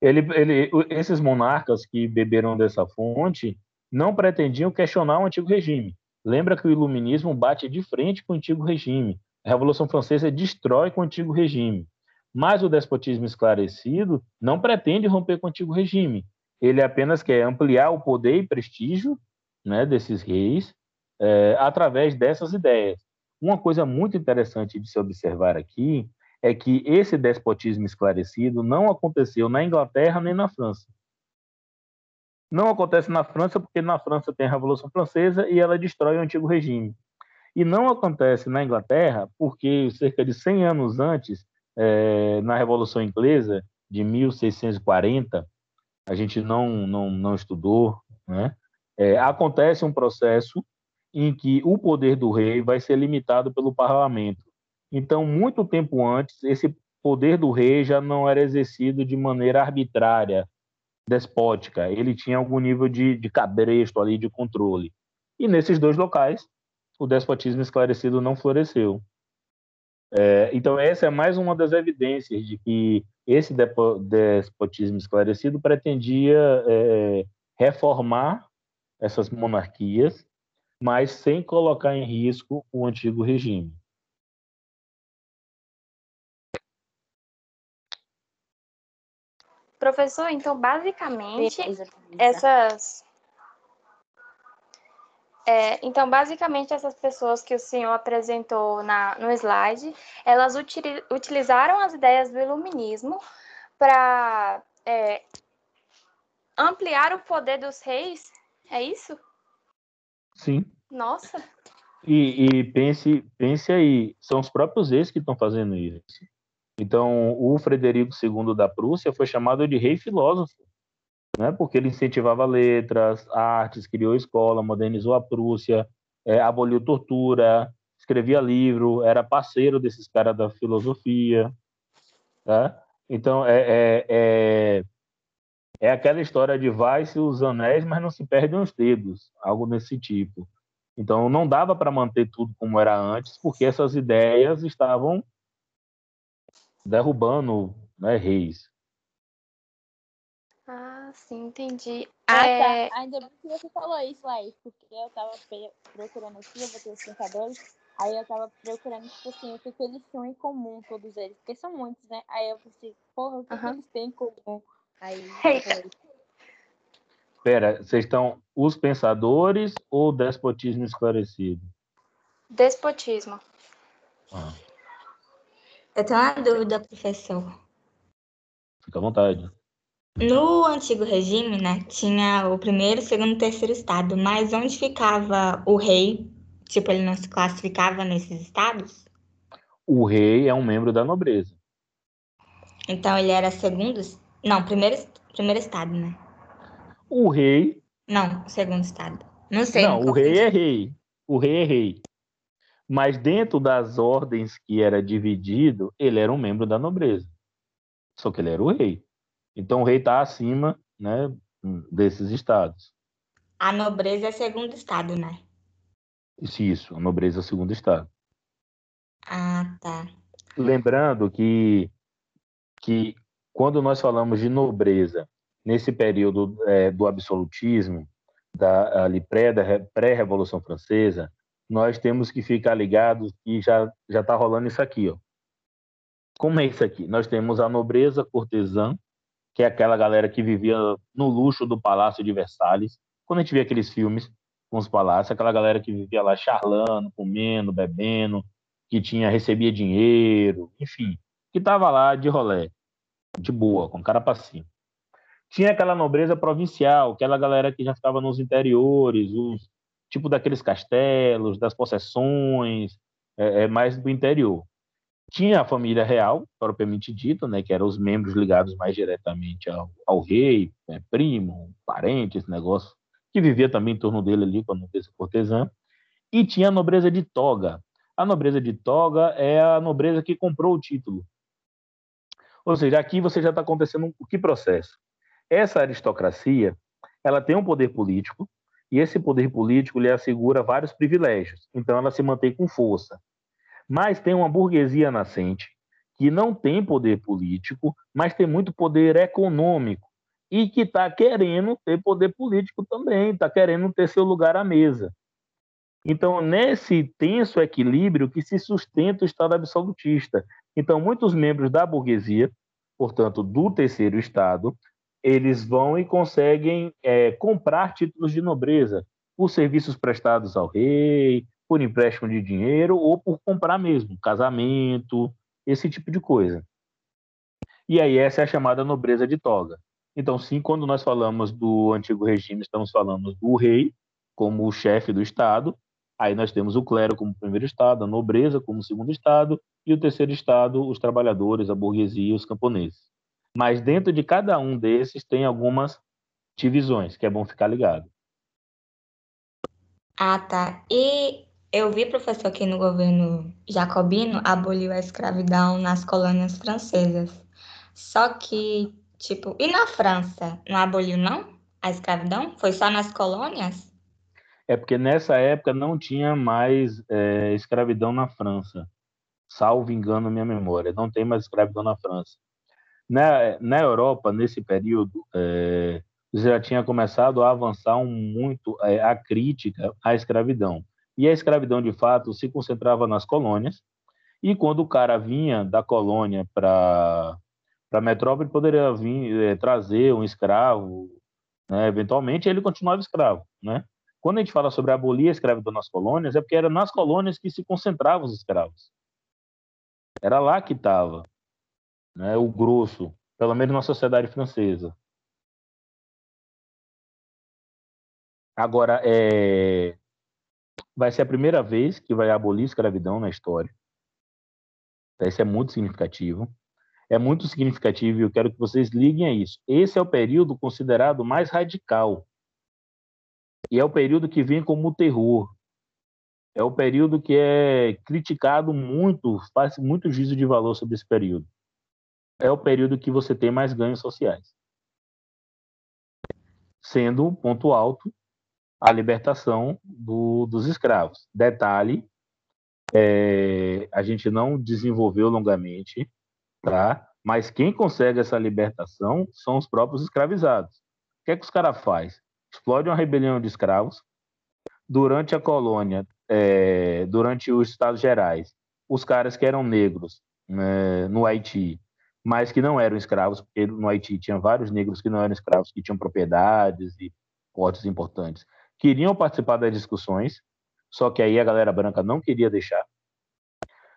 Ele, ele, esses monarcas que beberam dessa fonte não pretendiam questionar o antigo regime. Lembra que o iluminismo bate de frente com o antigo regime. A Revolução Francesa destrói com o antigo regime. Mas o despotismo esclarecido não pretende romper com o antigo regime. Ele apenas quer ampliar o poder e prestígio né, desses reis é, através dessas ideias. Uma coisa muito interessante de se observar aqui é que esse despotismo esclarecido não aconteceu na Inglaterra nem na França. Não acontece na França porque na França tem a Revolução Francesa e ela destrói o antigo regime. E não acontece na Inglaterra porque cerca de 100 anos antes é, na Revolução Inglesa de 1640, a gente não, não, não estudou, né? É, acontece um processo em que o poder do rei vai ser limitado pelo parlamento. Então, muito tempo antes, esse poder do rei já não era exercido de maneira arbitrária, despótica. Ele tinha algum nível de, de cabresto ali, de controle. E nesses dois locais, o despotismo esclarecido não floresceu. É, então, essa é mais uma das evidências de que esse despotismo esclarecido pretendia é, reformar essas monarquias, mas sem colocar em risco o antigo regime. Professor, então, basicamente, essas é, então, basicamente, essas pessoas que o senhor apresentou na, no slide, elas util, utilizaram as ideias do iluminismo para é, ampliar o poder dos reis, é isso? Sim. Nossa. E, e pense, pense aí, são os próprios reis que estão fazendo isso. Então, o Frederico II da Prússia foi chamado de rei filósofo né? porque ele incentivava letras, artes, criou escola, modernizou a Prússia, é, aboliu tortura, escrevia livro, era parceiro desses caras da filosofia. Tá? Então, é, é, é, é aquela história de vai-se os anéis, mas não se perdem os dedos, algo desse tipo. Então não dava para manter tudo como era antes, porque essas ideias estavam derrubando né, reis. Sim, entendi. Ah, É, tá. Ainda bem que você falou isso, Laís, porque eu tava procurando aqui, eu botei os pensadores, aí eu tava procurando, tipo assim, o que, que eles tinham em comum, todos eles, porque são muitos, né? Aí eu pensei, porra, o que, que eles têm em comum? Aí Eita. falei, Pera, vocês estão os pensadores ou despotismo esclarecido? despotismo. Ah, Eu tenho uma dúvida, professor. fica à vontade. No antigo regime, né, tinha o primeiro, segundo e terceiro estado, mas onde ficava o rei? Tipo, ele não se classificava nesses estados? O rei é um membro da nobreza. Então ele era segundo? Não, primeiro, primeiro estado, né? O rei, Não, segundo estado. Não sei. não, o rei é rei. O rei é rei. Mas dentro das ordens que era dividido, ele era um membro da nobreza. Só que ele era o rei. Então o rei está acima, né, desses estados. A nobreza é segundo estado, né? Isso, isso, a nobreza é o segundo estado. Ah, tá. Lembrando que, que quando nós falamos de nobreza, nesse período é, do absolutismo, da, ali pré, pré-revolução francesa, nós temos que ficar ligados que já já está rolando isso aqui, ó. Como é isso aqui? Nós temos a nobreza cortesã, que é aquela galera que vivia no luxo do Palácio de Versalhes. Quando a gente vê aqueles filmes com os palácios, aquela galera que vivia lá charlando, comendo, bebendo, que tinha recebia dinheiro, enfim, que estava lá de rolé, de boa, com cara para cima. Tinha aquela nobreza provincial, aquela galera que já ficava nos interiores, os tipo daqueles castelos, das possessões, é, é, mais do interior. Tinha a família real, propriamente dita, né, que eram os membros ligados mais diretamente ao, ao rei, né, primo, parente, esse negócio, que vivia também em torno dele ali com a nobreza cortesã. E tinha a nobreza de toga. A nobreza de toga é a nobreza que comprou o título. Ou seja, aqui você já está acontecendo um que processo? Essa aristocracia, ela tem um poder político e esse poder político lhe assegura vários privilégios. Então ela se mantém com força. Mas tem uma burguesia nascente que não tem poder político, mas tem muito poder econômico e que está querendo ter poder político também, está querendo ter seu lugar à mesa. Então, nesse tenso equilíbrio que se sustenta o Estado absolutista. Então, muitos membros da burguesia, portanto, do terceiro Estado, eles vão e conseguem é, comprar títulos de nobreza por serviços prestados ao rei, por empréstimo de dinheiro ou por comprar mesmo, casamento, esse tipo de coisa. E aí essa é a chamada nobreza de toga. Então, sim, quando nós falamos do antigo regime, estamos falando do rei como o chefe do Estado, aí nós temos o clero como primeiro Estado, a nobreza como segundo Estado, e o terceiro Estado, os trabalhadores, a burguesia os camponeses. Mas dentro de cada um desses tem algumas divisões, que é bom ficar ligado. Ah, tá. E eu vi, professor, que no governo jacobino aboliu a escravidão nas colônias francesas. Só que, tipo, e na França? Não aboliu, não? A escravidão? Foi só nas colônias? É porque nessa época não tinha mais é, escravidão na França, salvo engano minha memória, não tem mais escravidão na França. Na, na Europa, nesse período, é, já tinha começado a avançar um, muito é, a crítica à escravidão. E a escravidão, de fato, se concentrava nas colônias, e quando o cara vinha da colônia para a metrópole, poderia vir é, trazer um escravo, né? eventualmente ele continuava escravo, né? Quando a gente fala sobre abolir a escravidão nas colônias, é porque era nas colônias que se concentravam os escravos. Era lá que estava né, o grosso, pelo menos na sociedade francesa. Agora, é... vai ser a primeira vez que vai abolir a escravidão na história. Isso é muito significativo. É muito significativo e eu quero que vocês liguem a isso. Esse é o período considerado mais radical e é o período que vem como terror. É o período que é criticado muito, faz muito juízo de valor sobre esse período. É o período que você tem mais ganhos sociais. sendo ponto alto a libertação do, dos escravos. Detalhe, é, a gente não desenvolveu longamente, tá? Mas quem consegue essa libertação são os próprios escravizados. O que é que os caras fazem? Explode uma rebelião de escravos. Durante a colônia, é, durante os Estados Gerais, os caras que eram negros né, no Haiti, mas que não eram escravos, porque no Haiti tinha vários negros que não eram escravos, que tinham propriedades e portos importantes, queriam participar das discussões, só que aí a galera branca não queria deixar.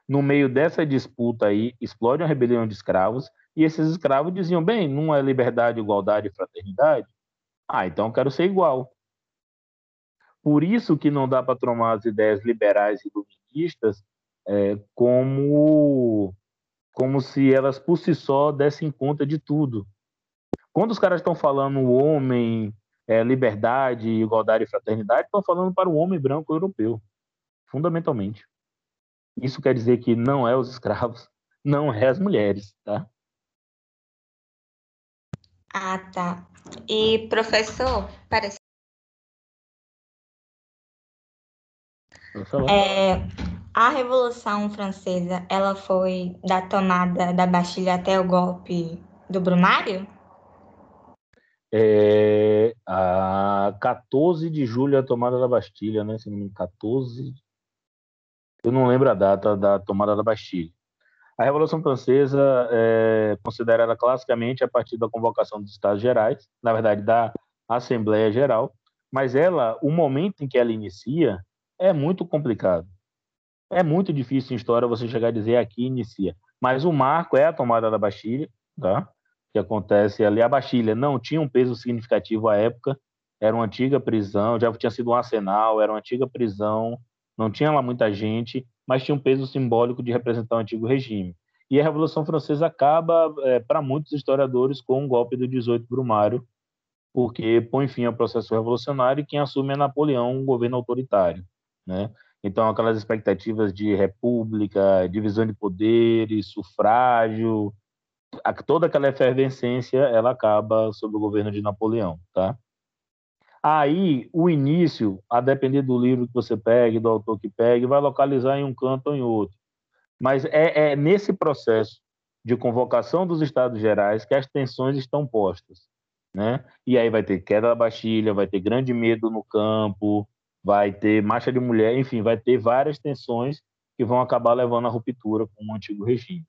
No meio dessa disputa aí, explode uma rebelião de escravos, e esses escravos diziam: bem, não é liberdade, igualdade e fraternidade? Ah, então eu quero ser igual. Por isso que não dá para tomar as ideias liberais e iluministas é, como, como se elas por si só dessem conta de tudo. Quando os caras estão falando homem, é, liberdade, igualdade e fraternidade, estão falando para o homem branco europeu, fundamentalmente. Isso quer dizer que não é os escravos, não é as mulheres, tá? Ah, tá. E professor, parece. É, a Revolução Francesa, ela foi da tomada da Bastilha até o golpe do Brumário? É, a 14 de julho a tomada da Bastilha, né? Se não me engano, 14. Eu não lembro a data da tomada da Bastilha. A Revolução Francesa é considerada classicamente a partir da convocação dos Estados Gerais, na verdade da Assembleia Geral, mas ela, o momento em que ela inicia é muito complicado. É muito difícil em história você chegar a dizer aqui inicia. Mas o marco é a tomada da Bastilha, tá? Que acontece ali. A Bastilha não tinha um peso significativo à época, era uma antiga prisão, já tinha sido um arsenal, era uma antiga prisão, não tinha lá muita gente, mas tinha um peso simbólico de representar o antigo regime. E a Revolução Francesa acaba, é, para muitos historiadores, com o golpe do 18 Brumário, porque põe fim ao processo revolucionário e quem assume é Napoleão, um governo autoritário. Né? Então, aquelas expectativas de república, divisão de poderes, sufrágio, toda aquela efervescência, ela acaba sob o governo de Napoleão, tá? Aí, o início, a depender do livro que você pegue, do autor que pegue, vai localizar em um canto ou em outro. Mas é, é nesse processo de convocação dos Estados Gerais que as tensões estão postas, né? E aí vai ter queda da Bastilha, vai ter grande medo no campo, vai ter marcha de mulher, enfim, vai ter várias tensões que vão acabar levando à ruptura com o antigo regime.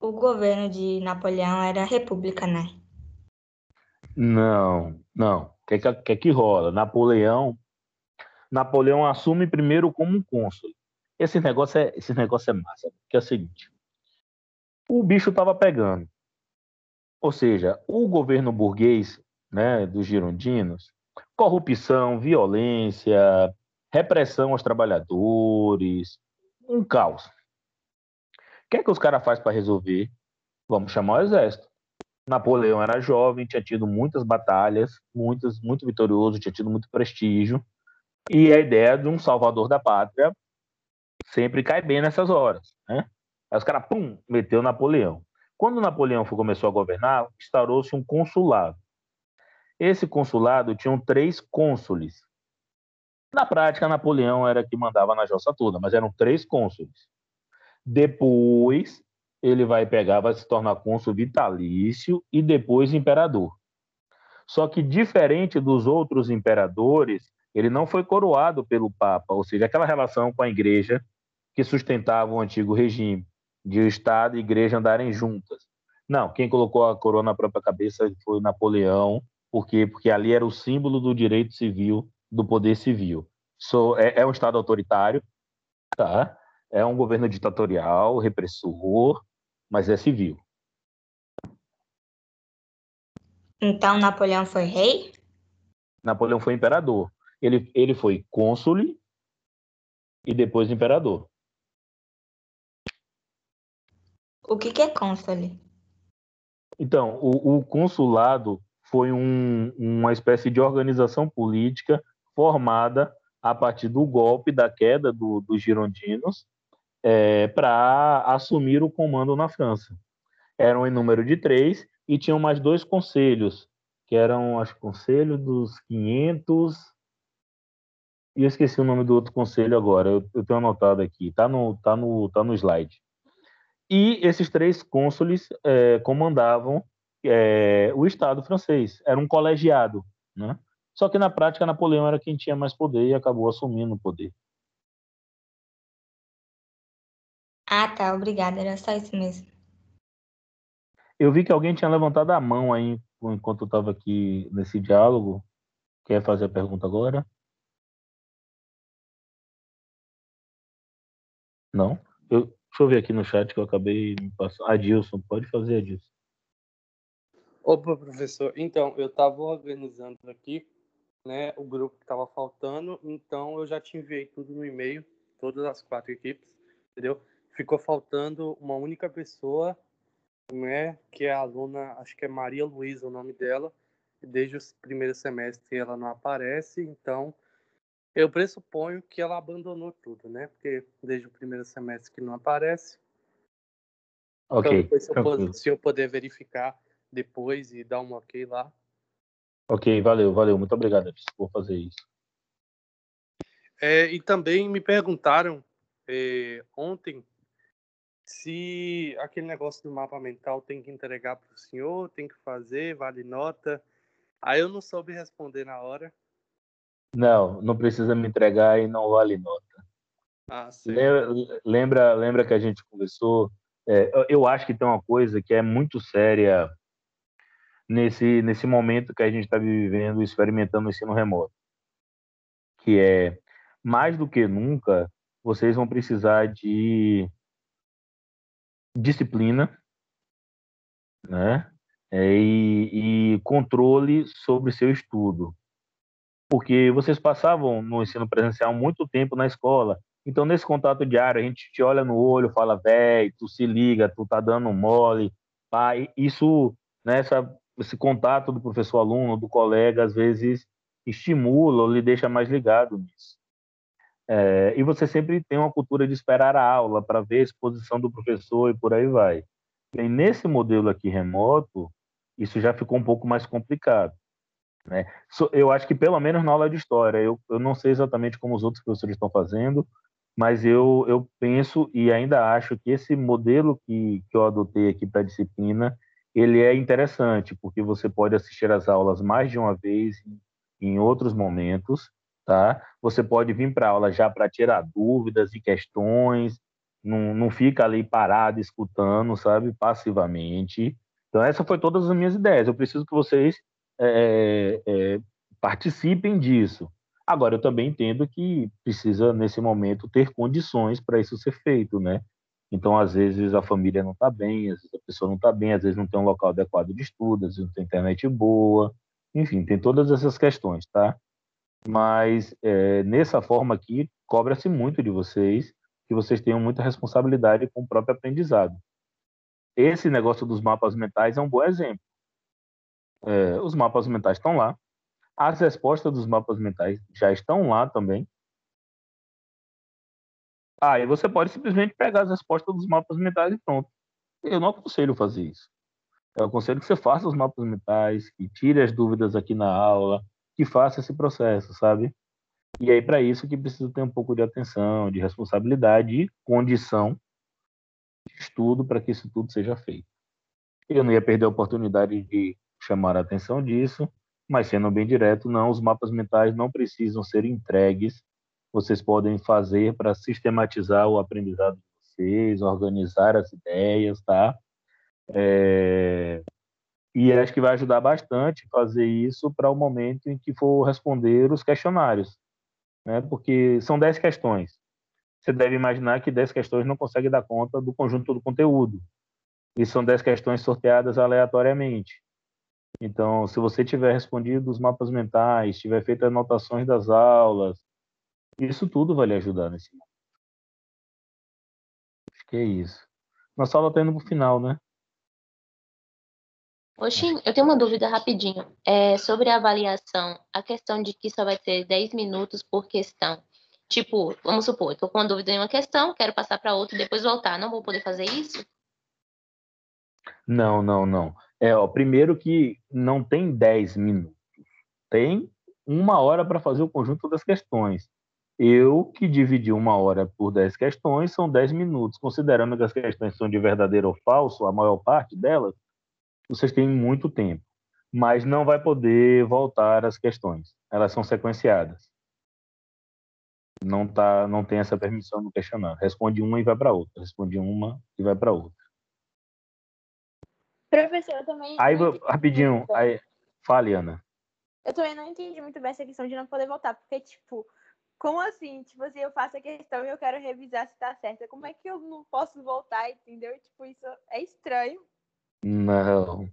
O governo de Napoleão era república, né? Não, não. O que, que, que, que rola? Napoleão, Napoleão assume primeiro como cônsul. Esse negócio é, esse negócio é massa, que é o seguinte: o bicho estava pegando. Ou seja, o governo burguês, né, dos girondinos, corrupção, violência, repressão aos trabalhadores, um caos. Que é que os caras fazem para resolver? Vamos chamar o exército. Napoleão era jovem, tinha tido muitas batalhas, muitas, muito vitorioso, tinha tido muito prestígio. E a ideia de um salvador da pátria sempre cai bem nessas horas. Né? Aí os caras, pum, meteu Napoleão. Quando Napoleão começou a governar, instaurou-se um consulado. Esse consulado tinha três cônsules. Na prática, Napoleão era que mandava na jossa toda, mas eram três cônsules. Depois, ele vai pegar, vai se tornar cônsul vitalício e depois imperador. Só que, diferente dos outros imperadores, ele não foi coroado pelo Papa, ou seja, aquela relação com a igreja que sustentava o antigo regime, de o Estado e igreja andarem juntas. Não, quem colocou a coroa na própria cabeça foi Napoleão, por quê? Porque ali era o símbolo do direito civil, do poder civil. So, é, é um Estado autoritário, tá? É um governo ditatorial, repressor, mas é civil. Então Napoleão foi rei? Napoleão foi imperador. Ele, ele foi cônsule e depois imperador. O que, que é cônsule? Então, o, o consulado foi um, uma espécie de organização política formada a partir do golpe da queda do, dos girondinos é, para assumir o comando na França. Eram em número de três e tinham mais dois conselhos, que eram, acho, Conselho dos 500. E eu esqueci o nome do outro conselho agora. Eu, eu tenho anotado aqui. Tá no, tá no, tá no slide. E esses três cônsules é, comandavam é, o Estado francês. Era um colegiado, né? Só que na prática Napoleão era quem tinha mais poder e acabou assumindo o poder. Ah, tá, obrigada, era só isso mesmo. Eu vi que alguém tinha levantado a mão aí enquanto eu estava aqui nesse diálogo. Quer fazer a pergunta agora? Não? Eu, deixa eu ver aqui no chat que eu acabei me passando. Adilson, pode fazer, Adilson. Opa, professor. Então, eu estava organizando aqui né, o grupo que estava faltando, então eu já te enviei tudo no e-mail, todas as quatro equipes, entendeu? Ficou faltando uma única pessoa, né, que é a aluna, acho que é Maria Luísa o nome dela, desde o primeiro semestre ela não aparece, então eu pressuponho que ela abandonou tudo, né? Porque desde o primeiro semestre que não aparece. Ok. Então, depois, se, eu, se eu puder verificar depois e dar um ok lá. Ok, valeu, valeu. Muito obrigado por fazer isso. É, e também me perguntaram é, ontem se aquele negócio do mapa mental tem que entregar para o senhor, tem que fazer, vale nota. Aí eu não soube responder na hora. Não, não precisa me entregar e não vale nota. Ah, sim. Lembra, lembra que a gente conversou? É, eu acho que tem uma coisa que é muito séria nesse, nesse momento que a gente está vivendo, experimentando o ensino remoto, que é mais do que nunca vocês vão precisar de disciplina, né? É, e, e controle sobre seu estudo, porque vocês passavam no ensino presencial muito tempo na escola. Então, nesse contato diário, a gente te olha no olho, fala, velho, tu se liga, tu tá dando mole, pai. Isso, né, essa esse contato do professor-aluno, do colega, às vezes estimula ou lhe deixa mais ligado nisso. É, e você sempre tem uma cultura de esperar a aula para ver a exposição do professor e por aí vai. E nesse modelo aqui remoto, isso já ficou um pouco mais complicado. Né? Eu acho que pelo menos na aula de história, eu, eu não sei exatamente como os outros professores estão fazendo, mas eu, eu penso e ainda acho que esse modelo que, que eu adotei aqui para a disciplina ele é interessante, porque você pode assistir as aulas mais de uma vez em outros momentos, tá? Você pode vir para a aula já para tirar dúvidas e questões, não, não fica ali parado escutando, sabe, passivamente. Então, essa foi todas as minhas ideias. Eu preciso que vocês é, é, participem disso. Agora, eu também entendo que precisa, nesse momento, ter condições para isso ser feito, né? Então, às vezes, a família não está bem, às vezes a pessoa não está bem, às vezes não tem um local adequado de estudo, às vezes não tem internet boa, enfim, tem todas essas questões, tá? Mas, é, nessa forma aqui, cobra-se muito de vocês, que vocês tenham muita responsabilidade com o próprio aprendizado. Esse negócio dos mapas mentais é um bom exemplo. É, os mapas mentais estão lá, as respostas dos mapas mentais já estão lá também, Aí você pode simplesmente pegar as respostas dos mapas mentais e pronto. Eu não aconselho fazer isso. Eu aconselho que você faça os mapas mentais, que tire as dúvidas aqui na aula, que faça esse processo, sabe? E aí, para isso, que precisa ter um pouco de atenção, de responsabilidade e condição de estudo para que isso tudo seja feito. Eu não ia perder a oportunidade de chamar a atenção disso, mas sendo bem direto, não, os mapas mentais não precisam ser entregues vocês podem fazer para sistematizar o aprendizado de vocês, organizar as ideias, tá? É... E acho que vai ajudar bastante fazer isso para o momento em que for responder os questionários, né? Porque são 10 questões. Você deve imaginar que 10 questões não consegue dar conta do conjunto do conteúdo. E são 10 questões sorteadas aleatoriamente. Então, se você tiver respondido os mapas mentais, tiver feito anotações das aulas, isso tudo vai lhe ajudar nesse momento. Acho que é isso. Nossa aula está indo para o final, né? Oxi, eu tenho uma dúvida rapidinho. É sobre a avaliação, a questão de que só vai ter 10 minutos por questão. Tipo, vamos supor, estou com uma dúvida em uma questão, quero passar para outra e depois voltar. Não vou poder fazer isso? Não, não, não. É, ó, primeiro que não tem 10 minutos, tem uma hora para fazer o conjunto das questões. Eu, que dividi uma hora por 10 questões, são 10 minutos. Considerando que as questões são de verdadeiro ou falso, a maior parte delas, vocês têm muito tempo. Mas não vai poder voltar as questões. Elas são sequenciadas. Não, tá, não tem essa permissão no questionário. Responde uma e vai para outra. Responde uma e vai para outra. Professor, eu também. Aí, rapidinho, aí, fale, Ana. Eu também não entendi muito bem essa questão de não poder voltar, porque, tipo, como assim? Tipo assim, eu faço a questão e eu quero revisar se tá certa. Como é que eu não posso voltar, entendeu? Tipo, isso é estranho. Não.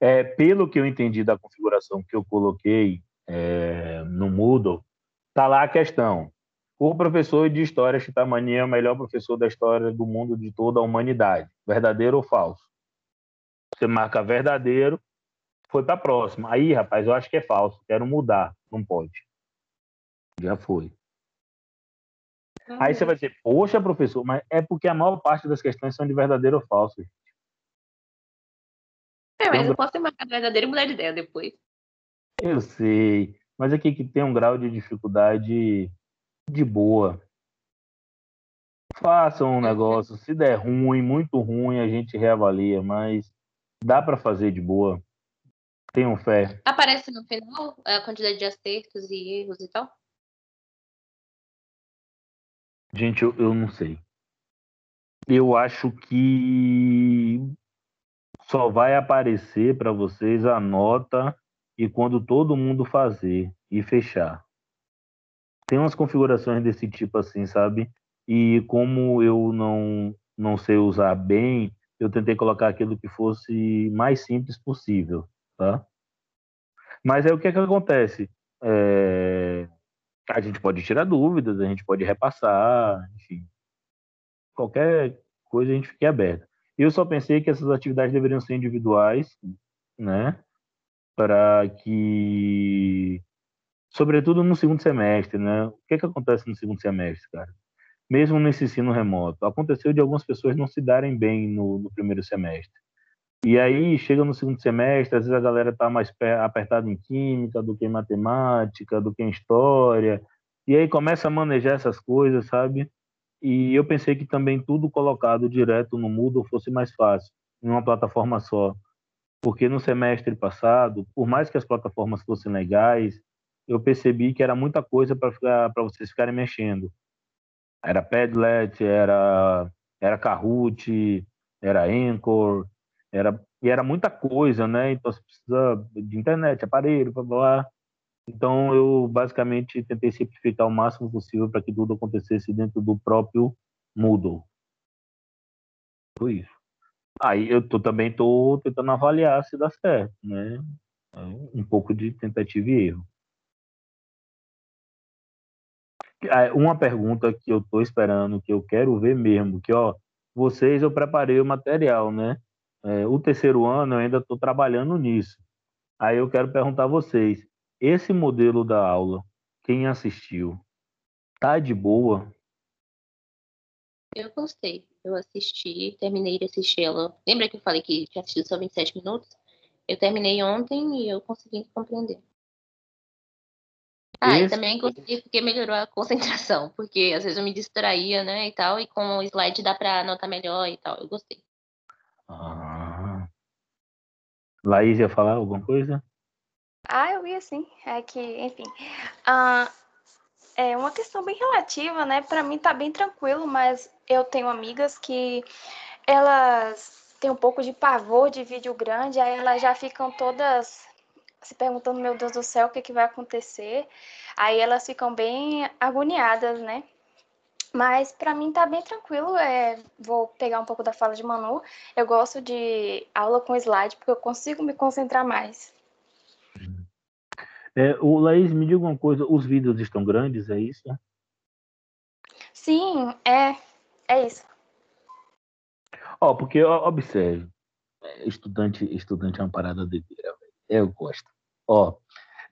É, pelo que eu entendi da configuração que eu coloquei é, no Moodle, tá lá a questão. O professor de História Chitamani é o melhor professor da história do mundo de toda a humanidade. Verdadeiro ou falso? Você marca verdadeiro, foi para a próxima. Aí, rapaz, eu acho que é falso. Quero mudar. Não pode. Já foi. Aí você vai dizer, poxa, professor, mas é porque a maior parte das questões são de verdadeiro ou falso. É, mas um eu posso ter marcado verdadeiro e mudar de ideia depois. Eu sei, mas aqui que tem um grau de dificuldade de boa. Façam um negócio, se der ruim, muito ruim, a gente reavalia, mas dá para fazer de boa. Tenham fé. Aparece no final a quantidade de acertos e erros e tal? Gente, eu, eu não sei. Eu acho que só vai aparecer para vocês a nota e quando todo mundo fazer e fechar. Tem umas configurações desse tipo assim, sabe? E como eu não não sei usar bem, eu tentei colocar aquilo que fosse mais simples possível, tá? Mas aí o que é que acontece? É, A gente pode tirar dúvidas, a gente pode repassar, enfim. Qualquer coisa a gente fique aberto. Eu só pensei que essas atividades deveriam ser individuais, né? Para que, sobretudo no segundo semestre, né? O que é que acontece no segundo semestre, cara? Mesmo nesse ensino remoto, aconteceu de algumas pessoas não se darem bem no, no primeiro semestre. E aí chega no segundo semestre, às vezes a galera está mais pe- apertada em química do que em matemática, do que em história, e aí começa a manejar essas coisas, sabe? E eu pensei que também tudo colocado direto no Moodle fosse mais fácil, em uma plataforma só. Porque no semestre passado, por mais que as plataformas fossem legais, eu percebi que era muita coisa para vocês ficarem mexendo. Era Padlet, era, era Kahoot, era Anchor, era, e era muita coisa, né? Então você precisa de internet, aparelho, blá, blá, blá. Então eu basicamente tentei simplificar o máximo possível para que tudo acontecesse dentro do próprio Moodle. Foi isso. Aí eu tô, também estou tentando avaliar se dá certo, né? Um pouco de tentativa e erro. Uma pergunta que eu estou esperando, que eu quero ver mesmo, que ó, vocês eu preparei o material, né? É, o terceiro ano eu ainda estou trabalhando nisso. Aí eu quero perguntar a vocês, esse modelo da aula, quem assistiu, tá de boa? Eu gostei. Eu assisti, terminei de assistir ela. Lembra que eu falei que tinha assistido só 27 minutos? Eu terminei ontem e eu consegui compreender. Ah, e Esse- também consegui porque melhorou a concentração, porque às vezes eu me distraía, né, e tal, e com o slide dá pra anotar melhor e tal. Eu gostei. Ah. Laís ia falar alguma coisa? Ah, eu ia sim. É que, enfim. ah, é uma questão bem relativa, né? Pra mim tá bem tranquilo, mas eu tenho amigas que elas têm um pouco de pavor de vídeo grande, aí elas já ficam todas se perguntando, meu Deus do céu, o que, que vai acontecer? Aí elas ficam bem agoniadas, né? Mas pra mim tá bem tranquilo. É, vou pegar um pouco da fala de Manu. Eu gosto de aula com slide porque eu consigo me concentrar mais. É, o Laís, me diga uma coisa, os vídeos estão grandes, é isso? Sim, é, é isso. Ó, porque ó, observe, é, estudante, estudante é uma parada doideira, velho. Eu gosto. Ó,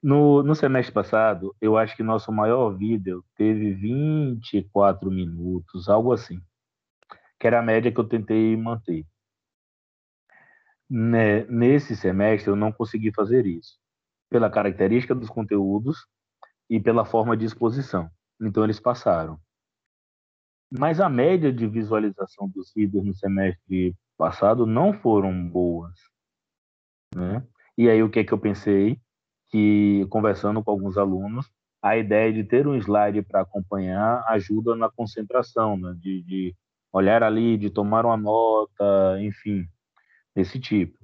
no, no semestre passado, eu acho que nosso maior vídeo teve 24 minutos, algo assim. Que era a média que eu tentei manter. né, nesse semestre eu não consegui fazer isso, pela característica dos conteúdos e pela forma de exposição. Então eles passaram. Mas a média de visualização dos vídeos no semestre passado não foram boas, né? E aí o que é que eu pensei? Que conversando com alguns alunos, a ideia de ter um slide para acompanhar ajuda na concentração, né? de, de olhar ali, de tomar uma nota, enfim, desse tipo.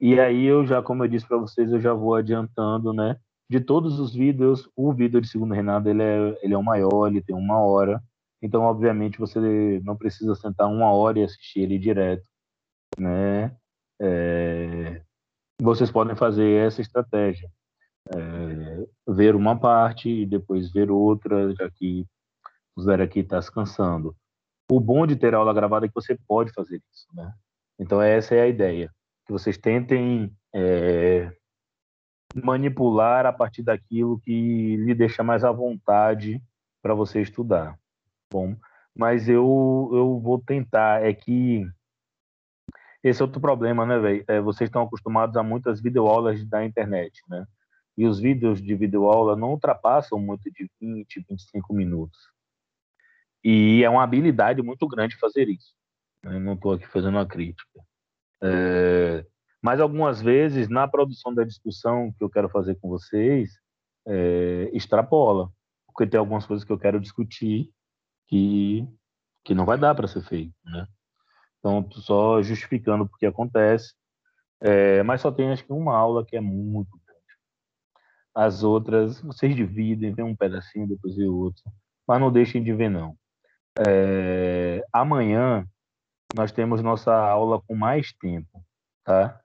E aí eu já, como eu disse para vocês, eu já vou adiantando, né? De todos os vídeos, o vídeo de segundo reinado ele é, ele é o maior, ele tem uma hora. Então, obviamente, você não precisa sentar uma hora e assistir ele direto, né? É, vocês podem fazer essa estratégia. É, ver uma parte e depois ver outra, já que o Zé aqui está se cansando. O bom de ter aula gravada é que você pode fazer isso, né? Então essa é a ideia, que vocês tentem é, manipular a partir daquilo que lhe deixa mais à vontade para você estudar. Bom, mas eu eu vou tentar é que esse é outro problema, né, velho? É, vocês estão acostumados a muitas videoaulas da internet, né? E os vídeos de videoaula não ultrapassam muito de 20, 25 minutos. E é uma habilidade muito grande fazer isso. Eu não estou aqui fazendo uma crítica. É, mas algumas vezes, na produção da discussão que eu quero fazer com vocês, é, extrapola. Porque tem algumas coisas que eu quero discutir que, que não vai dar para ser feito, né? Então, só justificando porque acontece. É, mas só tem, acho que, uma aula que é muito grande. As outras, vocês dividem, vem um pedacinho, depois vê outro. Mas não deixem de ver, não. É, amanhã nós temos nossa aula com mais tempo, tá?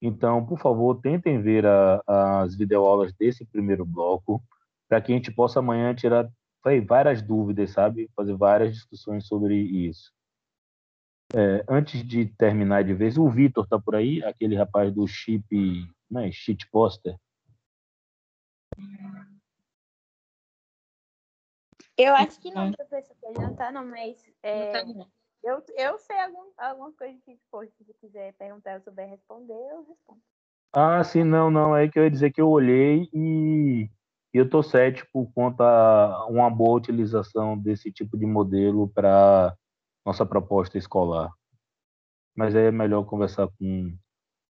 Então, por favor, tentem ver a, as videoaulas desse primeiro bloco, para que a gente possa amanhã tirar várias dúvidas, sabe? Fazer várias discussões sobre isso. É, antes de terminar de vez, o Vitor tá por aí, aquele rapaz do chip, né, cheat poster. Eu acho que não, professor, ele não tá não, mas é, não tá, não. Eu, eu sei algum, algumas coisas que, tipo, se você quiser perguntar, eu souber responder, eu respondo. Ah, sim, não, não. É que eu ia dizer que eu olhei e eu tô cético quanto a uma boa utilização desse tipo de modelo para nossa proposta escolar. Mas é melhor conversar com,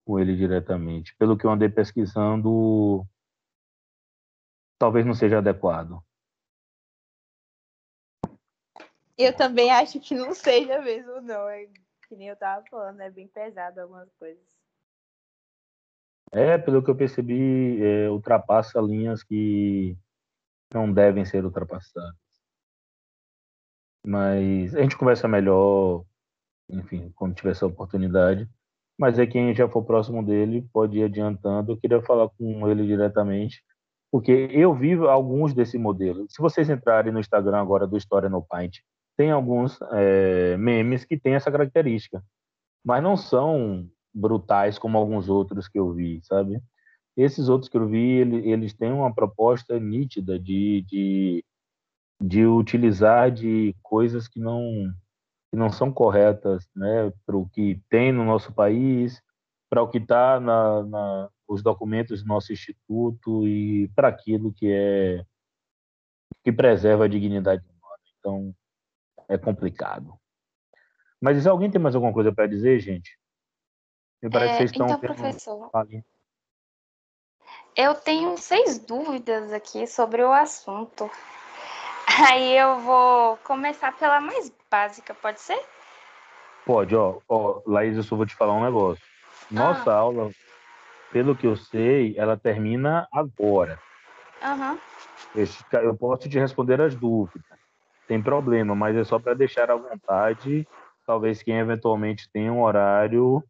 com ele diretamente. Pelo que eu andei pesquisando, talvez não seja adequado. Eu também acho que não seja mesmo, não. É que nem eu tava falando, é bem pesado algumas coisas. É, pelo que eu percebi, é, ultrapassa linhas que não devem ser ultrapassadas. Mas a gente conversa melhor, enfim, quando tiver essa oportunidade. Mas é quem já for próximo dele pode ir adiantando. Eu queria falar com ele diretamente, porque eu vi alguns desse modelo. Se vocês entrarem no Instagram agora do História no Paint, tem alguns é, memes que têm essa característica, mas não são brutais como alguns outros que eu vi, sabe? Esses outros que eu vi, eles têm uma proposta nítida de, de, de utilizar de coisas que não, que não são corretas, né, para o que tem no nosso país, para o que está na, na, os documentos do nosso instituto e para aquilo que é que preserva a dignidade humana. Então, é complicado. Mas se alguém tem mais alguma coisa para dizer, gente? Me parece é, que vocês estão. Então, professor. Eu tenho seis dúvidas aqui sobre o assunto. Aí eu vou começar pela mais básica, pode ser? Pode, ó. ó Laís, eu só vou te falar um negócio. Nossa ah. aula, pelo que eu sei, ela termina agora. Uhum. Eu posso te responder as dúvidas tem problema, mas é só para deixar à vontade, talvez quem eventualmente tenha um horário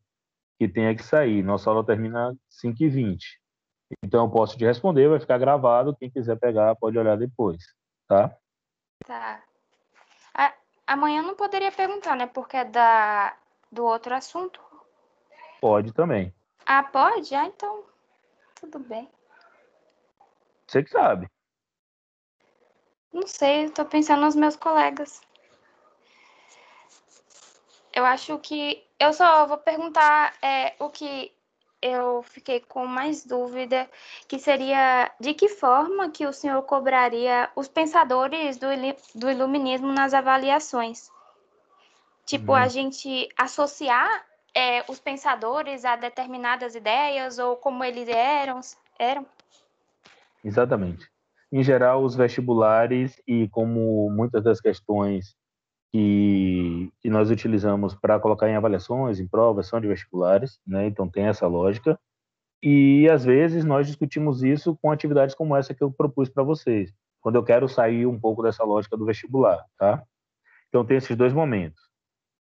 que tenha que sair. Nossa aula termina 5h20. Então eu posso te responder, vai ficar gravado, quem quiser pegar pode olhar depois, tá? Tá. A, amanhã não poderia perguntar, né? Porque é da, do outro assunto. Pode também. Ah, pode? Ah, então tudo bem. Você que sabe. Não sei, estou pensando nos meus colegas. eu acho que eu só vou perguntar é, o que eu fiquei com mais dúvida, que seria de que forma que o senhor cobraria os pensadores do, do iluminismo nas avaliações? Tipo, a gente associar é, os pensadores a determinadas ideias ou como eles eram, eram? Exatamente. Em geral, os vestibulares e como muitas das questões que, que nós utilizamos para colocar em avaliações, em provas, são de vestibulares, né? então tem essa lógica. E às vezes nós discutimos isso com atividades como essa que eu propus para vocês, quando eu quero sair um pouco dessa lógica do vestibular, tá? Então tem esses dois momentos.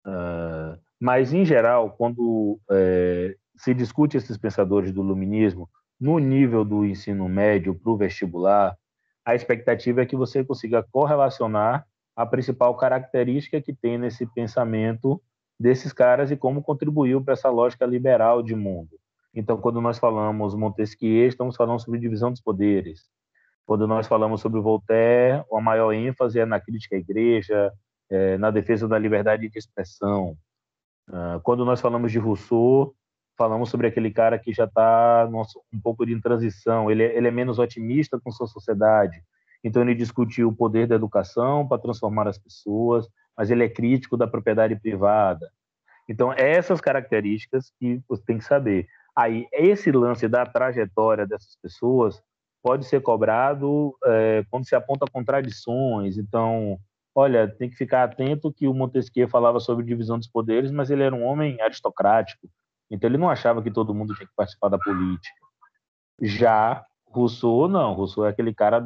Uh, mas em geral, quando é, se discute esses pensadores do iluminismo no nível do ensino médio para o vestibular, a expectativa é que você consiga correlacionar a principal característica que tem nesse pensamento desses caras e como contribuiu para essa lógica liberal de mundo. Então, quando nós falamos Montesquieu, estamos falando sobre divisão dos poderes. Quando nós falamos sobre Voltaire, a maior ênfase é na crítica à igreja, é, na defesa da liberdade de expressão. Uh, quando nós falamos de Rousseau, falamos sobre aquele cara que já está um pouco de transição. Ele, é, ele é menos otimista com sua sociedade, então, ele discutiu o poder da educação para transformar as pessoas, mas ele é crítico da propriedade privada. Então, essas características que você tem que saber. Aí, esse lance da trajetória dessas pessoas pode ser cobrado é, quando se aponta contradições. Então, olha, tem que ficar atento que o Montesquieu falava sobre divisão dos poderes, mas ele era um homem aristocrático. Então, ele não achava que todo mundo tinha que participar da política. Já Rousseau, não. Rousseau é aquele cara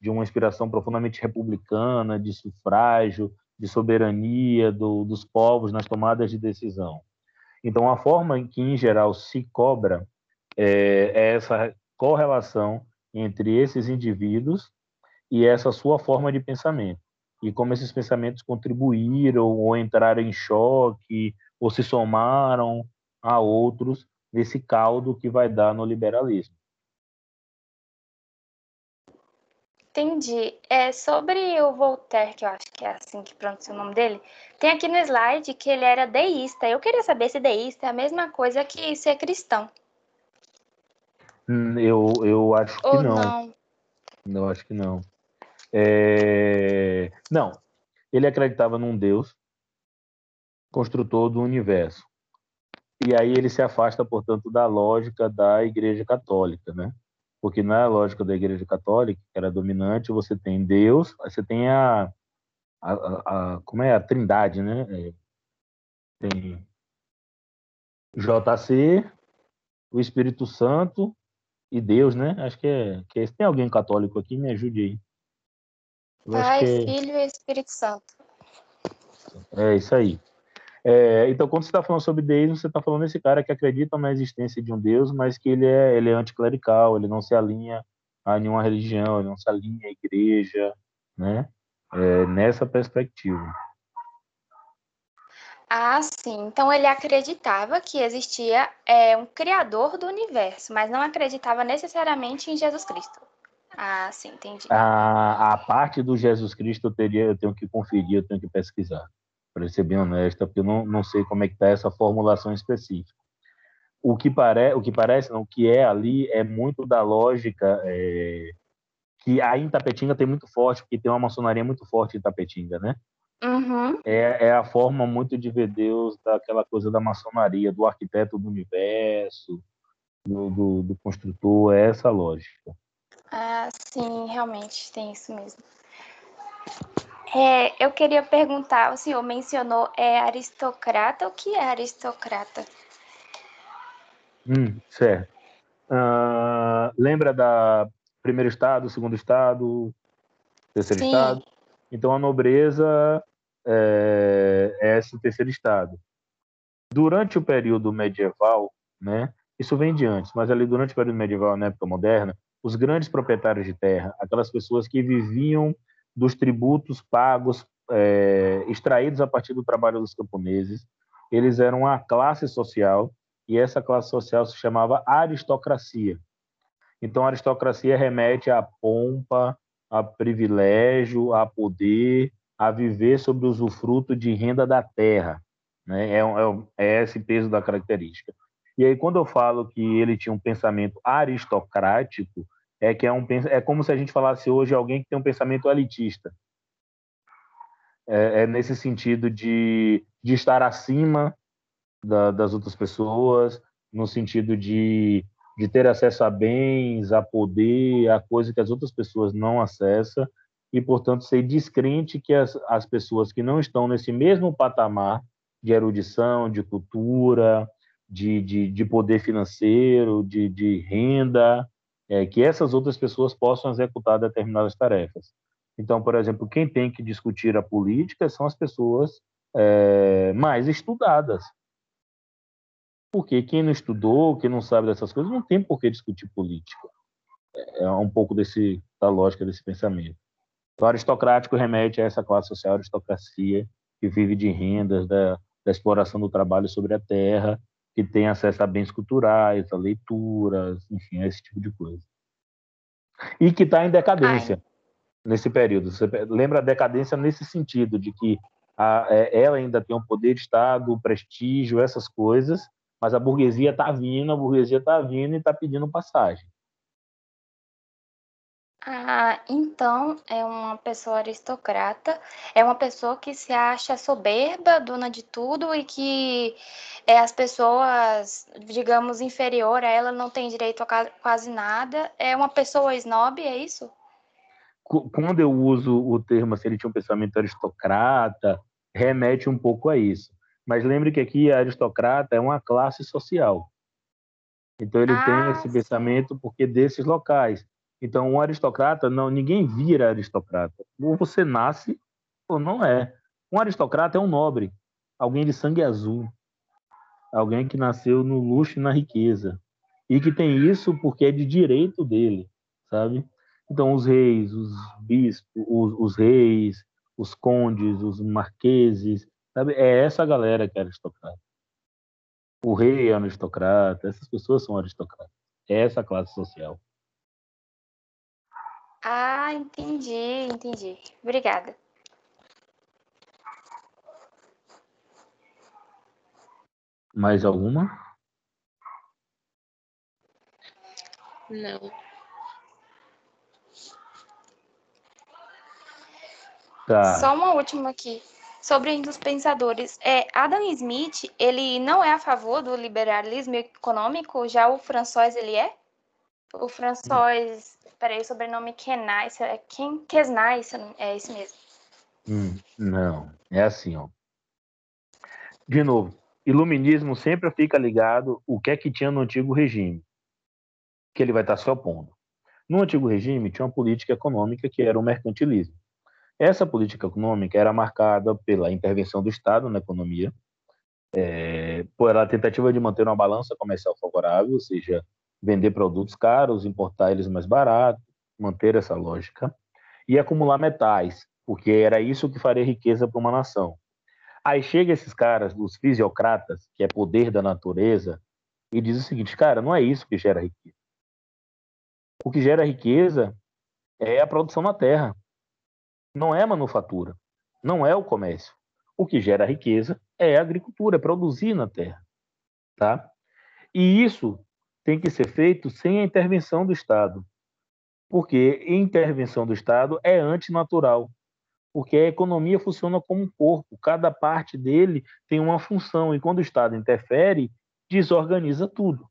de uma inspiração profundamente republicana, de sufrágio, de soberania do, dos povos nas tomadas de decisão. Então, a forma em que, em geral, se cobra é, é essa correlação entre esses indivíduos e essa sua forma de pensamento. E como esses pensamentos contribuíram ou entraram em choque ou se somaram a outros nesse caldo que vai dar no liberalismo. Entendi. É, sobre o Voltaire, que eu acho que é assim que pronuncia o nome dele, tem aqui no slide que ele era deísta. Eu queria saber se deísta é a mesma coisa que ser cristão. Hum, eu, eu acho que Ou não. não. Eu acho que não. É... Não. Ele acreditava num Deus construtor do universo. E aí ele se afasta, portanto, da lógica da Igreja Católica, né? porque na lógica da Igreja Católica, que era dominante, você tem Deus, você tem a, a, a, a como é a Trindade, né? É, tem JC, o Espírito Santo e Deus, né? Acho que é, que é, tem alguém católico aqui, me ajude aí. Eu Pai, é... Filho e Espírito Santo. É isso aí. É, então, quando você está falando sobre deísmo, você está falando desse cara que acredita na existência de um Deus, mas que ele é, ele é anticlerical, ele não se alinha a nenhuma religião, ele não se alinha à igreja, né? É, nessa perspectiva. Ah, sim. Então ele acreditava que existia é, um criador do universo, mas não acreditava necessariamente em Jesus Cristo. Ah, sim, entendi. A, a parte do Jesus Cristo eu teria, eu tenho que conferir, eu tenho que pesquisar para ser bem honesta, porque eu não, não sei como é que está essa formulação específica. O que, pare, o que parece, não, o que é ali é muito da lógica é, que a Itapetinga tem muito forte, porque tem uma maçonaria muito forte em Itapetinga, né? Uhum. É, é a forma muito de ver Deus daquela coisa da maçonaria, do arquiteto do universo, do, do, do construtor, é essa lógica. Ah, sim, realmente tem isso mesmo. É, eu queria perguntar, o senhor mencionou é aristocrata, o que é aristocrata? Hum, certo. Uh, lembra da primeiro estado, segundo estado, terceiro Sim. estado? Então a nobreza é, é esse terceiro estado. Durante o período medieval, né, isso vem de antes, mas ali durante o período medieval, na época moderna, os grandes proprietários de terra, aquelas pessoas que viviam dos tributos pagos, é, extraídos a partir do trabalho dos camponeses. Eles eram uma classe social e essa classe social se chamava aristocracia. Então, a aristocracia remete à pompa, a privilégio, a poder, a viver sobre o usufruto de renda da terra. Né? É, é, é esse peso da característica. E aí, quando eu falo que ele tinha um pensamento aristocrático, é que é, um, é como se a gente falasse hoje alguém que tem um pensamento elitista. É, é nesse sentido de, de estar acima da, das outras pessoas, no sentido de, de ter acesso a bens, a poder, a coisa que as outras pessoas não acessam, e, portanto, ser descrente que as, as pessoas que não estão nesse mesmo patamar de erudição, de cultura, de, de, de poder financeiro, de, de renda, é, que essas outras pessoas possam executar determinadas tarefas. Então, por exemplo, quem tem que discutir a política são as pessoas é, mais estudadas. Porque quem não estudou, quem não sabe dessas coisas, não tem por que discutir política. É, é um pouco desse, da lógica desse pensamento. O aristocrático remete a essa classe social, aristocracia, que vive de rendas, da, da exploração do trabalho sobre a terra, que tem acesso a bens culturais, a leituras, enfim, a esse tipo de coisa. E que está em decadência Ai. nesse período. Você lembra a decadência nesse sentido, de que a, é, ela ainda tem um poder de Estado, prestígio, essas coisas, mas a burguesia está vindo, a burguesia está vindo e está pedindo passagem. Ah, então é uma pessoa aristocrata, é uma pessoa que se acha soberba, dona de tudo e que é, as pessoas, digamos, inferior a ela não tem direito a quase nada. É uma pessoa snob, é isso? Quando eu uso o termo assim, ele tinha um pensamento aristocrata, remete um pouco a isso. Mas lembre que aqui a aristocrata é uma classe social. Então ele ah, tem esse sim. pensamento porque desses locais. Então, um aristocrata, não, ninguém vira aristocrata. Ou você nasce ou não é. Um aristocrata é um nobre, alguém de sangue azul, alguém que nasceu no luxo e na riqueza e que tem isso porque é de direito dele, sabe? Então, os reis, os bispos, os, os reis, os condes, os marqueses, sabe? É essa galera que é aristocrata. O rei é aristocrata, essas pessoas são aristocratas. É essa classe social. Ah, entendi, entendi. Obrigada. Mais alguma? Não. Tá. Só uma última aqui. Sobre os pensadores. É, Adam Smith, ele não é a favor do liberalismo econômico, já o François ele é? O François Peraí, o sobrenome Kenais, é quem Kesnais, é esse mesmo. Hum, não, é assim, ó. De novo, iluminismo sempre fica ligado o que é que tinha no antigo regime, que ele vai estar se opondo. No antigo regime tinha uma política econômica que era o mercantilismo. Essa política econômica era marcada pela intervenção do Estado na economia, é, pela tentativa de manter uma balança comercial favorável, ou seja, vender produtos caros, importar eles mais baratos, manter essa lógica, e acumular metais, porque era isso que faria riqueza para uma nação. Aí chega esses caras, os fisiocratas, que é poder da natureza, e diz o seguinte, cara, não é isso que gera riqueza. O que gera riqueza é a produção na terra. Não é a manufatura, não é o comércio. O que gera riqueza é a agricultura, é produzir na terra, tá? E isso tem que ser feito sem a intervenção do Estado. Porque intervenção do Estado é antinatural. Porque a economia funciona como um corpo, cada parte dele tem uma função, e quando o Estado interfere, desorganiza tudo.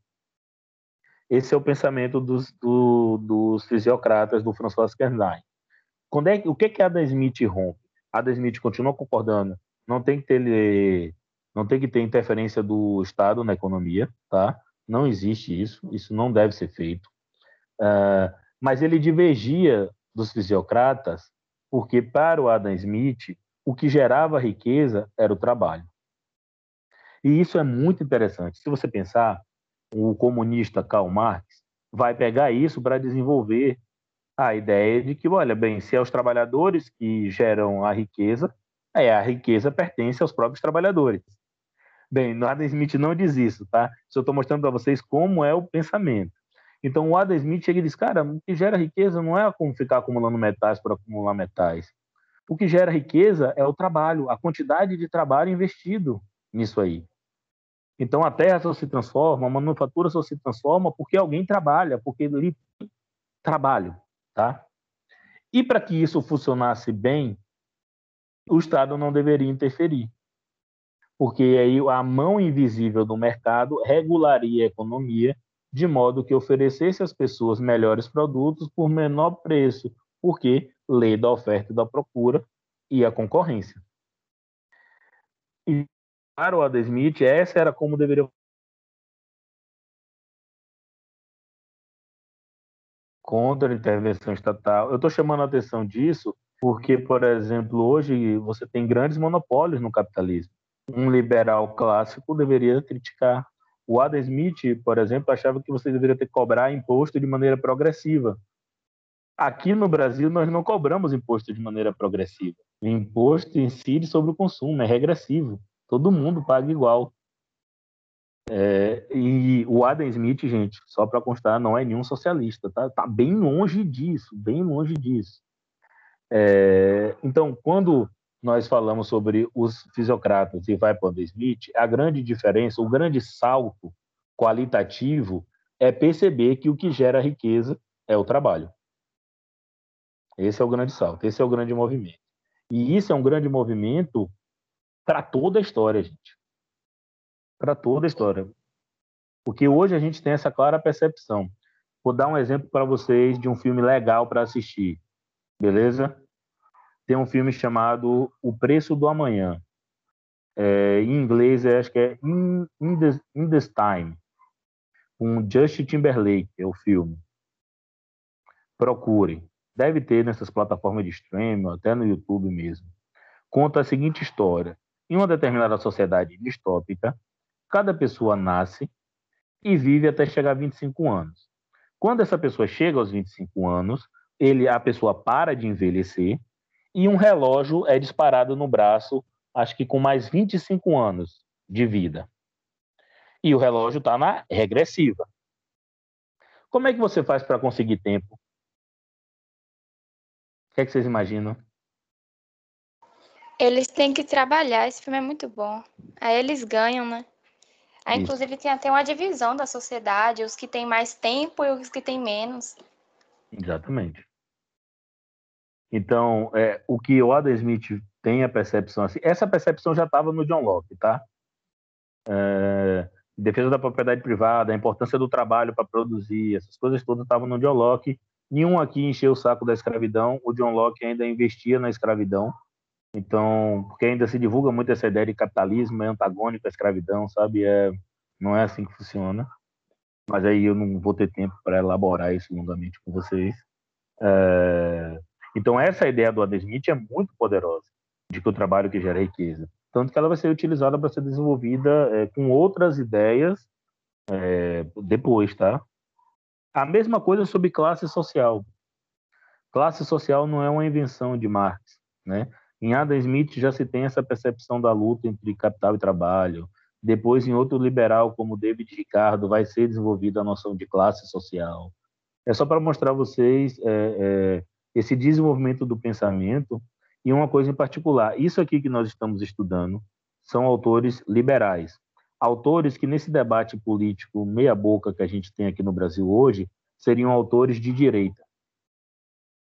Esse é o pensamento dos, do, dos fisiocratas do François Kernstein. Quando é, o que, que Adam Smith rompe? Adam Smith continua concordando, não tem que ter, não tem que ter interferência do Estado na economia, tá? Não existe isso, isso não deve ser feito. Uh, mas ele divergia dos fisiocratas porque, para o Adam Smith, o que gerava riqueza era o trabalho. E isso é muito interessante. Se você pensar, o comunista Karl Marx vai pegar isso para desenvolver a ideia de que, olha bem, se é os trabalhadores que geram a riqueza, é a riqueza pertence aos próprios trabalhadores. Bem, no Adam Smith não diz isso, tá? Só estou mostrando para vocês como é o pensamento. Então, o Adam Smith chega diz, cara, o que gera riqueza não é como ficar acumulando metais por acumular metais. O que gera riqueza é o trabalho, a quantidade de trabalho investido. nisso aí. Então a terra só se transforma, a manufatura só se transforma porque alguém trabalha, porque ele trabalho, tá? E para que isso funcionasse bem, o Estado não deveria interferir, porque aí a mão invisível do mercado regularia a economia de modo que oferecesse às pessoas melhores produtos por menor preço, porque lei da oferta e da procura e a concorrência. E para o Adam Smith, essa era como deveria contra a intervenção estatal. Eu estou chamando a atenção disso porque, por exemplo, hoje você tem grandes monopólios no capitalismo. Um liberal clássico deveria criticar. O Adam Smith, por exemplo, achava que você deveria ter que cobrar imposto de maneira progressiva. Aqui no Brasil, nós não cobramos imposto de maneira progressiva. O imposto incide sobre o consumo, é regressivo. Todo mundo paga igual. É, e o Adam Smith, gente, só para constar, não é nenhum socialista, tá? Tá bem longe disso, bem longe disso. É, então, quando nós falamos sobre os fisiocratas e vai para o Smith, a grande diferença, o grande salto qualitativo é perceber que o que gera riqueza é o trabalho. Esse é o grande salto, esse é o grande movimento. E isso é um grande movimento para toda a história, gente para toda a história. Porque hoje a gente tem essa clara percepção. Vou dar um exemplo para vocês de um filme legal para assistir, beleza? Tem um filme chamado O Preço do Amanhã. É, em inglês, acho que é In, In, This, In This Time, com Justin Timberlake, é o filme. Procure. Deve ter nessas plataformas de streaming, até no YouTube mesmo. Conta a seguinte história. Em uma determinada sociedade distópica, cada pessoa nasce e vive até chegar a 25 anos. Quando essa pessoa chega aos 25 anos, ele, a pessoa para de envelhecer e um relógio é disparado no braço, acho que com mais 25 anos de vida. E o relógio está na regressiva. Como é que você faz para conseguir tempo? O que, é que vocês imaginam? Eles têm que trabalhar, esse filme é muito bom. Aí eles ganham, né? Aí, inclusive, tem até uma divisão da sociedade, os que têm mais tempo e os que têm menos. Exatamente. Então, é, o que o Adam Smith tem a percepção assim, essa percepção já estava no John Locke, tá? É, defesa da propriedade privada, a importância do trabalho para produzir, essas coisas todas estavam no John Locke. Nenhum aqui encheu o saco da escravidão. O John Locke ainda investia na escravidão. Então, porque ainda se divulga muito essa ideia de capitalismo é antagônico à escravidão, sabe? É, não é assim que funciona. Mas aí eu não vou ter tempo para elaborar isso longamente com vocês. É, então, essa ideia do Adam Smith é muito poderosa, de que o trabalho que gera riqueza. Tanto que ela vai ser utilizada para ser desenvolvida é, com outras ideias é, depois, tá? A mesma coisa sobre classe social. Classe social não é uma invenção de Marx, né? Em Adam Smith já se tem essa percepção da luta entre capital e trabalho. Depois, em outro liberal como David Ricardo, vai ser desenvolvida a noção de classe social. É só para mostrar a vocês é, é, esse desenvolvimento do pensamento e uma coisa em particular. Isso aqui que nós estamos estudando são autores liberais. Autores que, nesse debate político meia-boca que a gente tem aqui no Brasil hoje, seriam autores de direita.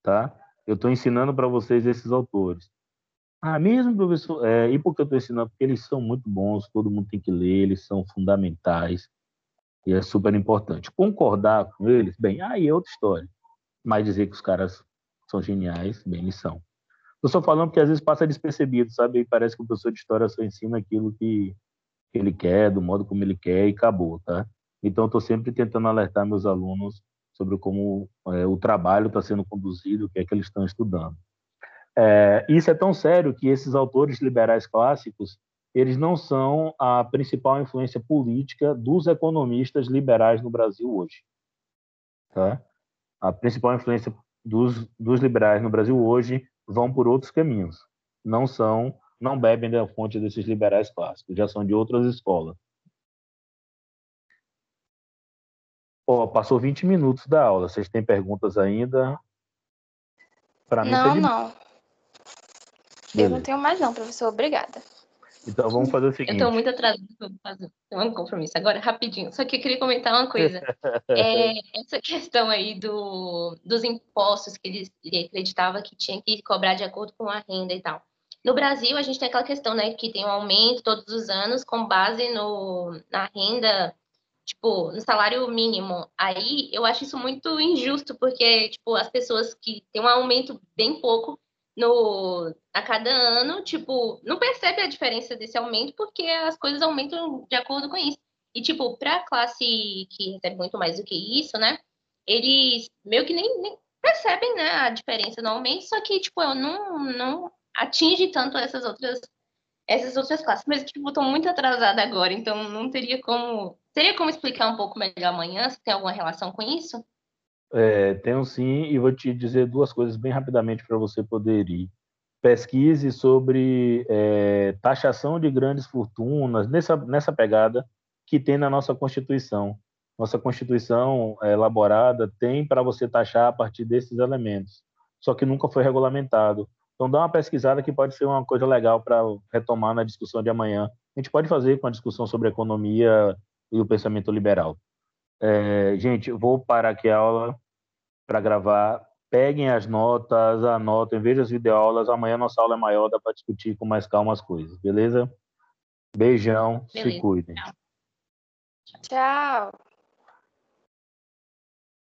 Tá? Eu estou ensinando para vocês esses autores. Ah, mesmo, professor. É, e por que eu estou ensinando? Porque eles são muito bons, todo mundo tem que ler, eles são fundamentais e é super importante. Concordar com eles, bem, aí é outra história. Mas dizer que os caras são geniais, bem, são. Eu só falando porque às vezes passa despercebido, sabe? E parece que o professor de história só ensina aquilo que, que ele quer, do modo como ele quer e acabou, tá? Então, estou sempre tentando alertar meus alunos sobre como é, o trabalho está sendo conduzido, o que é que eles estão estudando. É, isso é tão sério que esses autores liberais clássicos eles não são a principal influência política dos economistas liberais no Brasil hoje. Tá? A principal influência dos, dos liberais no Brasil hoje vão por outros caminhos. Não são, não bebem da fonte desses liberais clássicos, já são de outras escolas. Oh, passou 20 minutos da aula. Vocês têm perguntas ainda? Para mim, não, tá não. Eu não tenho mais não, professor. Obrigada. Então vamos fazer o Eu seguinte. tô muito atrasada pra fazer um compromisso. Agora, rapidinho. Só que eu queria comentar uma coisa. É, essa questão aí do, dos impostos que ele, ele acreditava que tinha que cobrar de acordo com a renda e tal. No Brasil, a gente tem aquela questão, né, que tem um aumento todos os anos com base no, na renda, tipo, no salário mínimo. Aí eu acho isso muito injusto, porque, tipo, as pessoas que têm um aumento bem pouco no, a cada ano, tipo, não percebe a diferença desse aumento porque as coisas aumentam de acordo com isso. E, tipo, para a classe que recebe muito mais do que isso, né, eles meio que nem, nem percebem, né, a diferença no aumento, só que, tipo, eu não, não atinge tanto essas outras essas outras classes. Mas, tipo, estou muito atrasada agora, então não teria como... Teria como explicar um pouco melhor amanhã, se tem alguma relação com isso? É, tenho sim, e vou te dizer duas coisas bem rapidamente para você poder ir. Pesquise sobre é, taxação de grandes fortunas, nessa, nessa pegada que tem na nossa Constituição. Nossa Constituição é, elaborada tem para você taxar a partir desses elementos, só que nunca foi regulamentado. Então, dá uma pesquisada que pode ser uma coisa legal para retomar na discussão de amanhã. A gente pode fazer com a discussão sobre economia e o pensamento liberal. É, gente, vou parar aqui a aula para gravar. Peguem as notas, anotem, vejam as videoaulas. Amanhã nossa aula é maior, dá para discutir com mais calma as coisas, beleza? Beijão, se Beleza. cuidem. Tchau.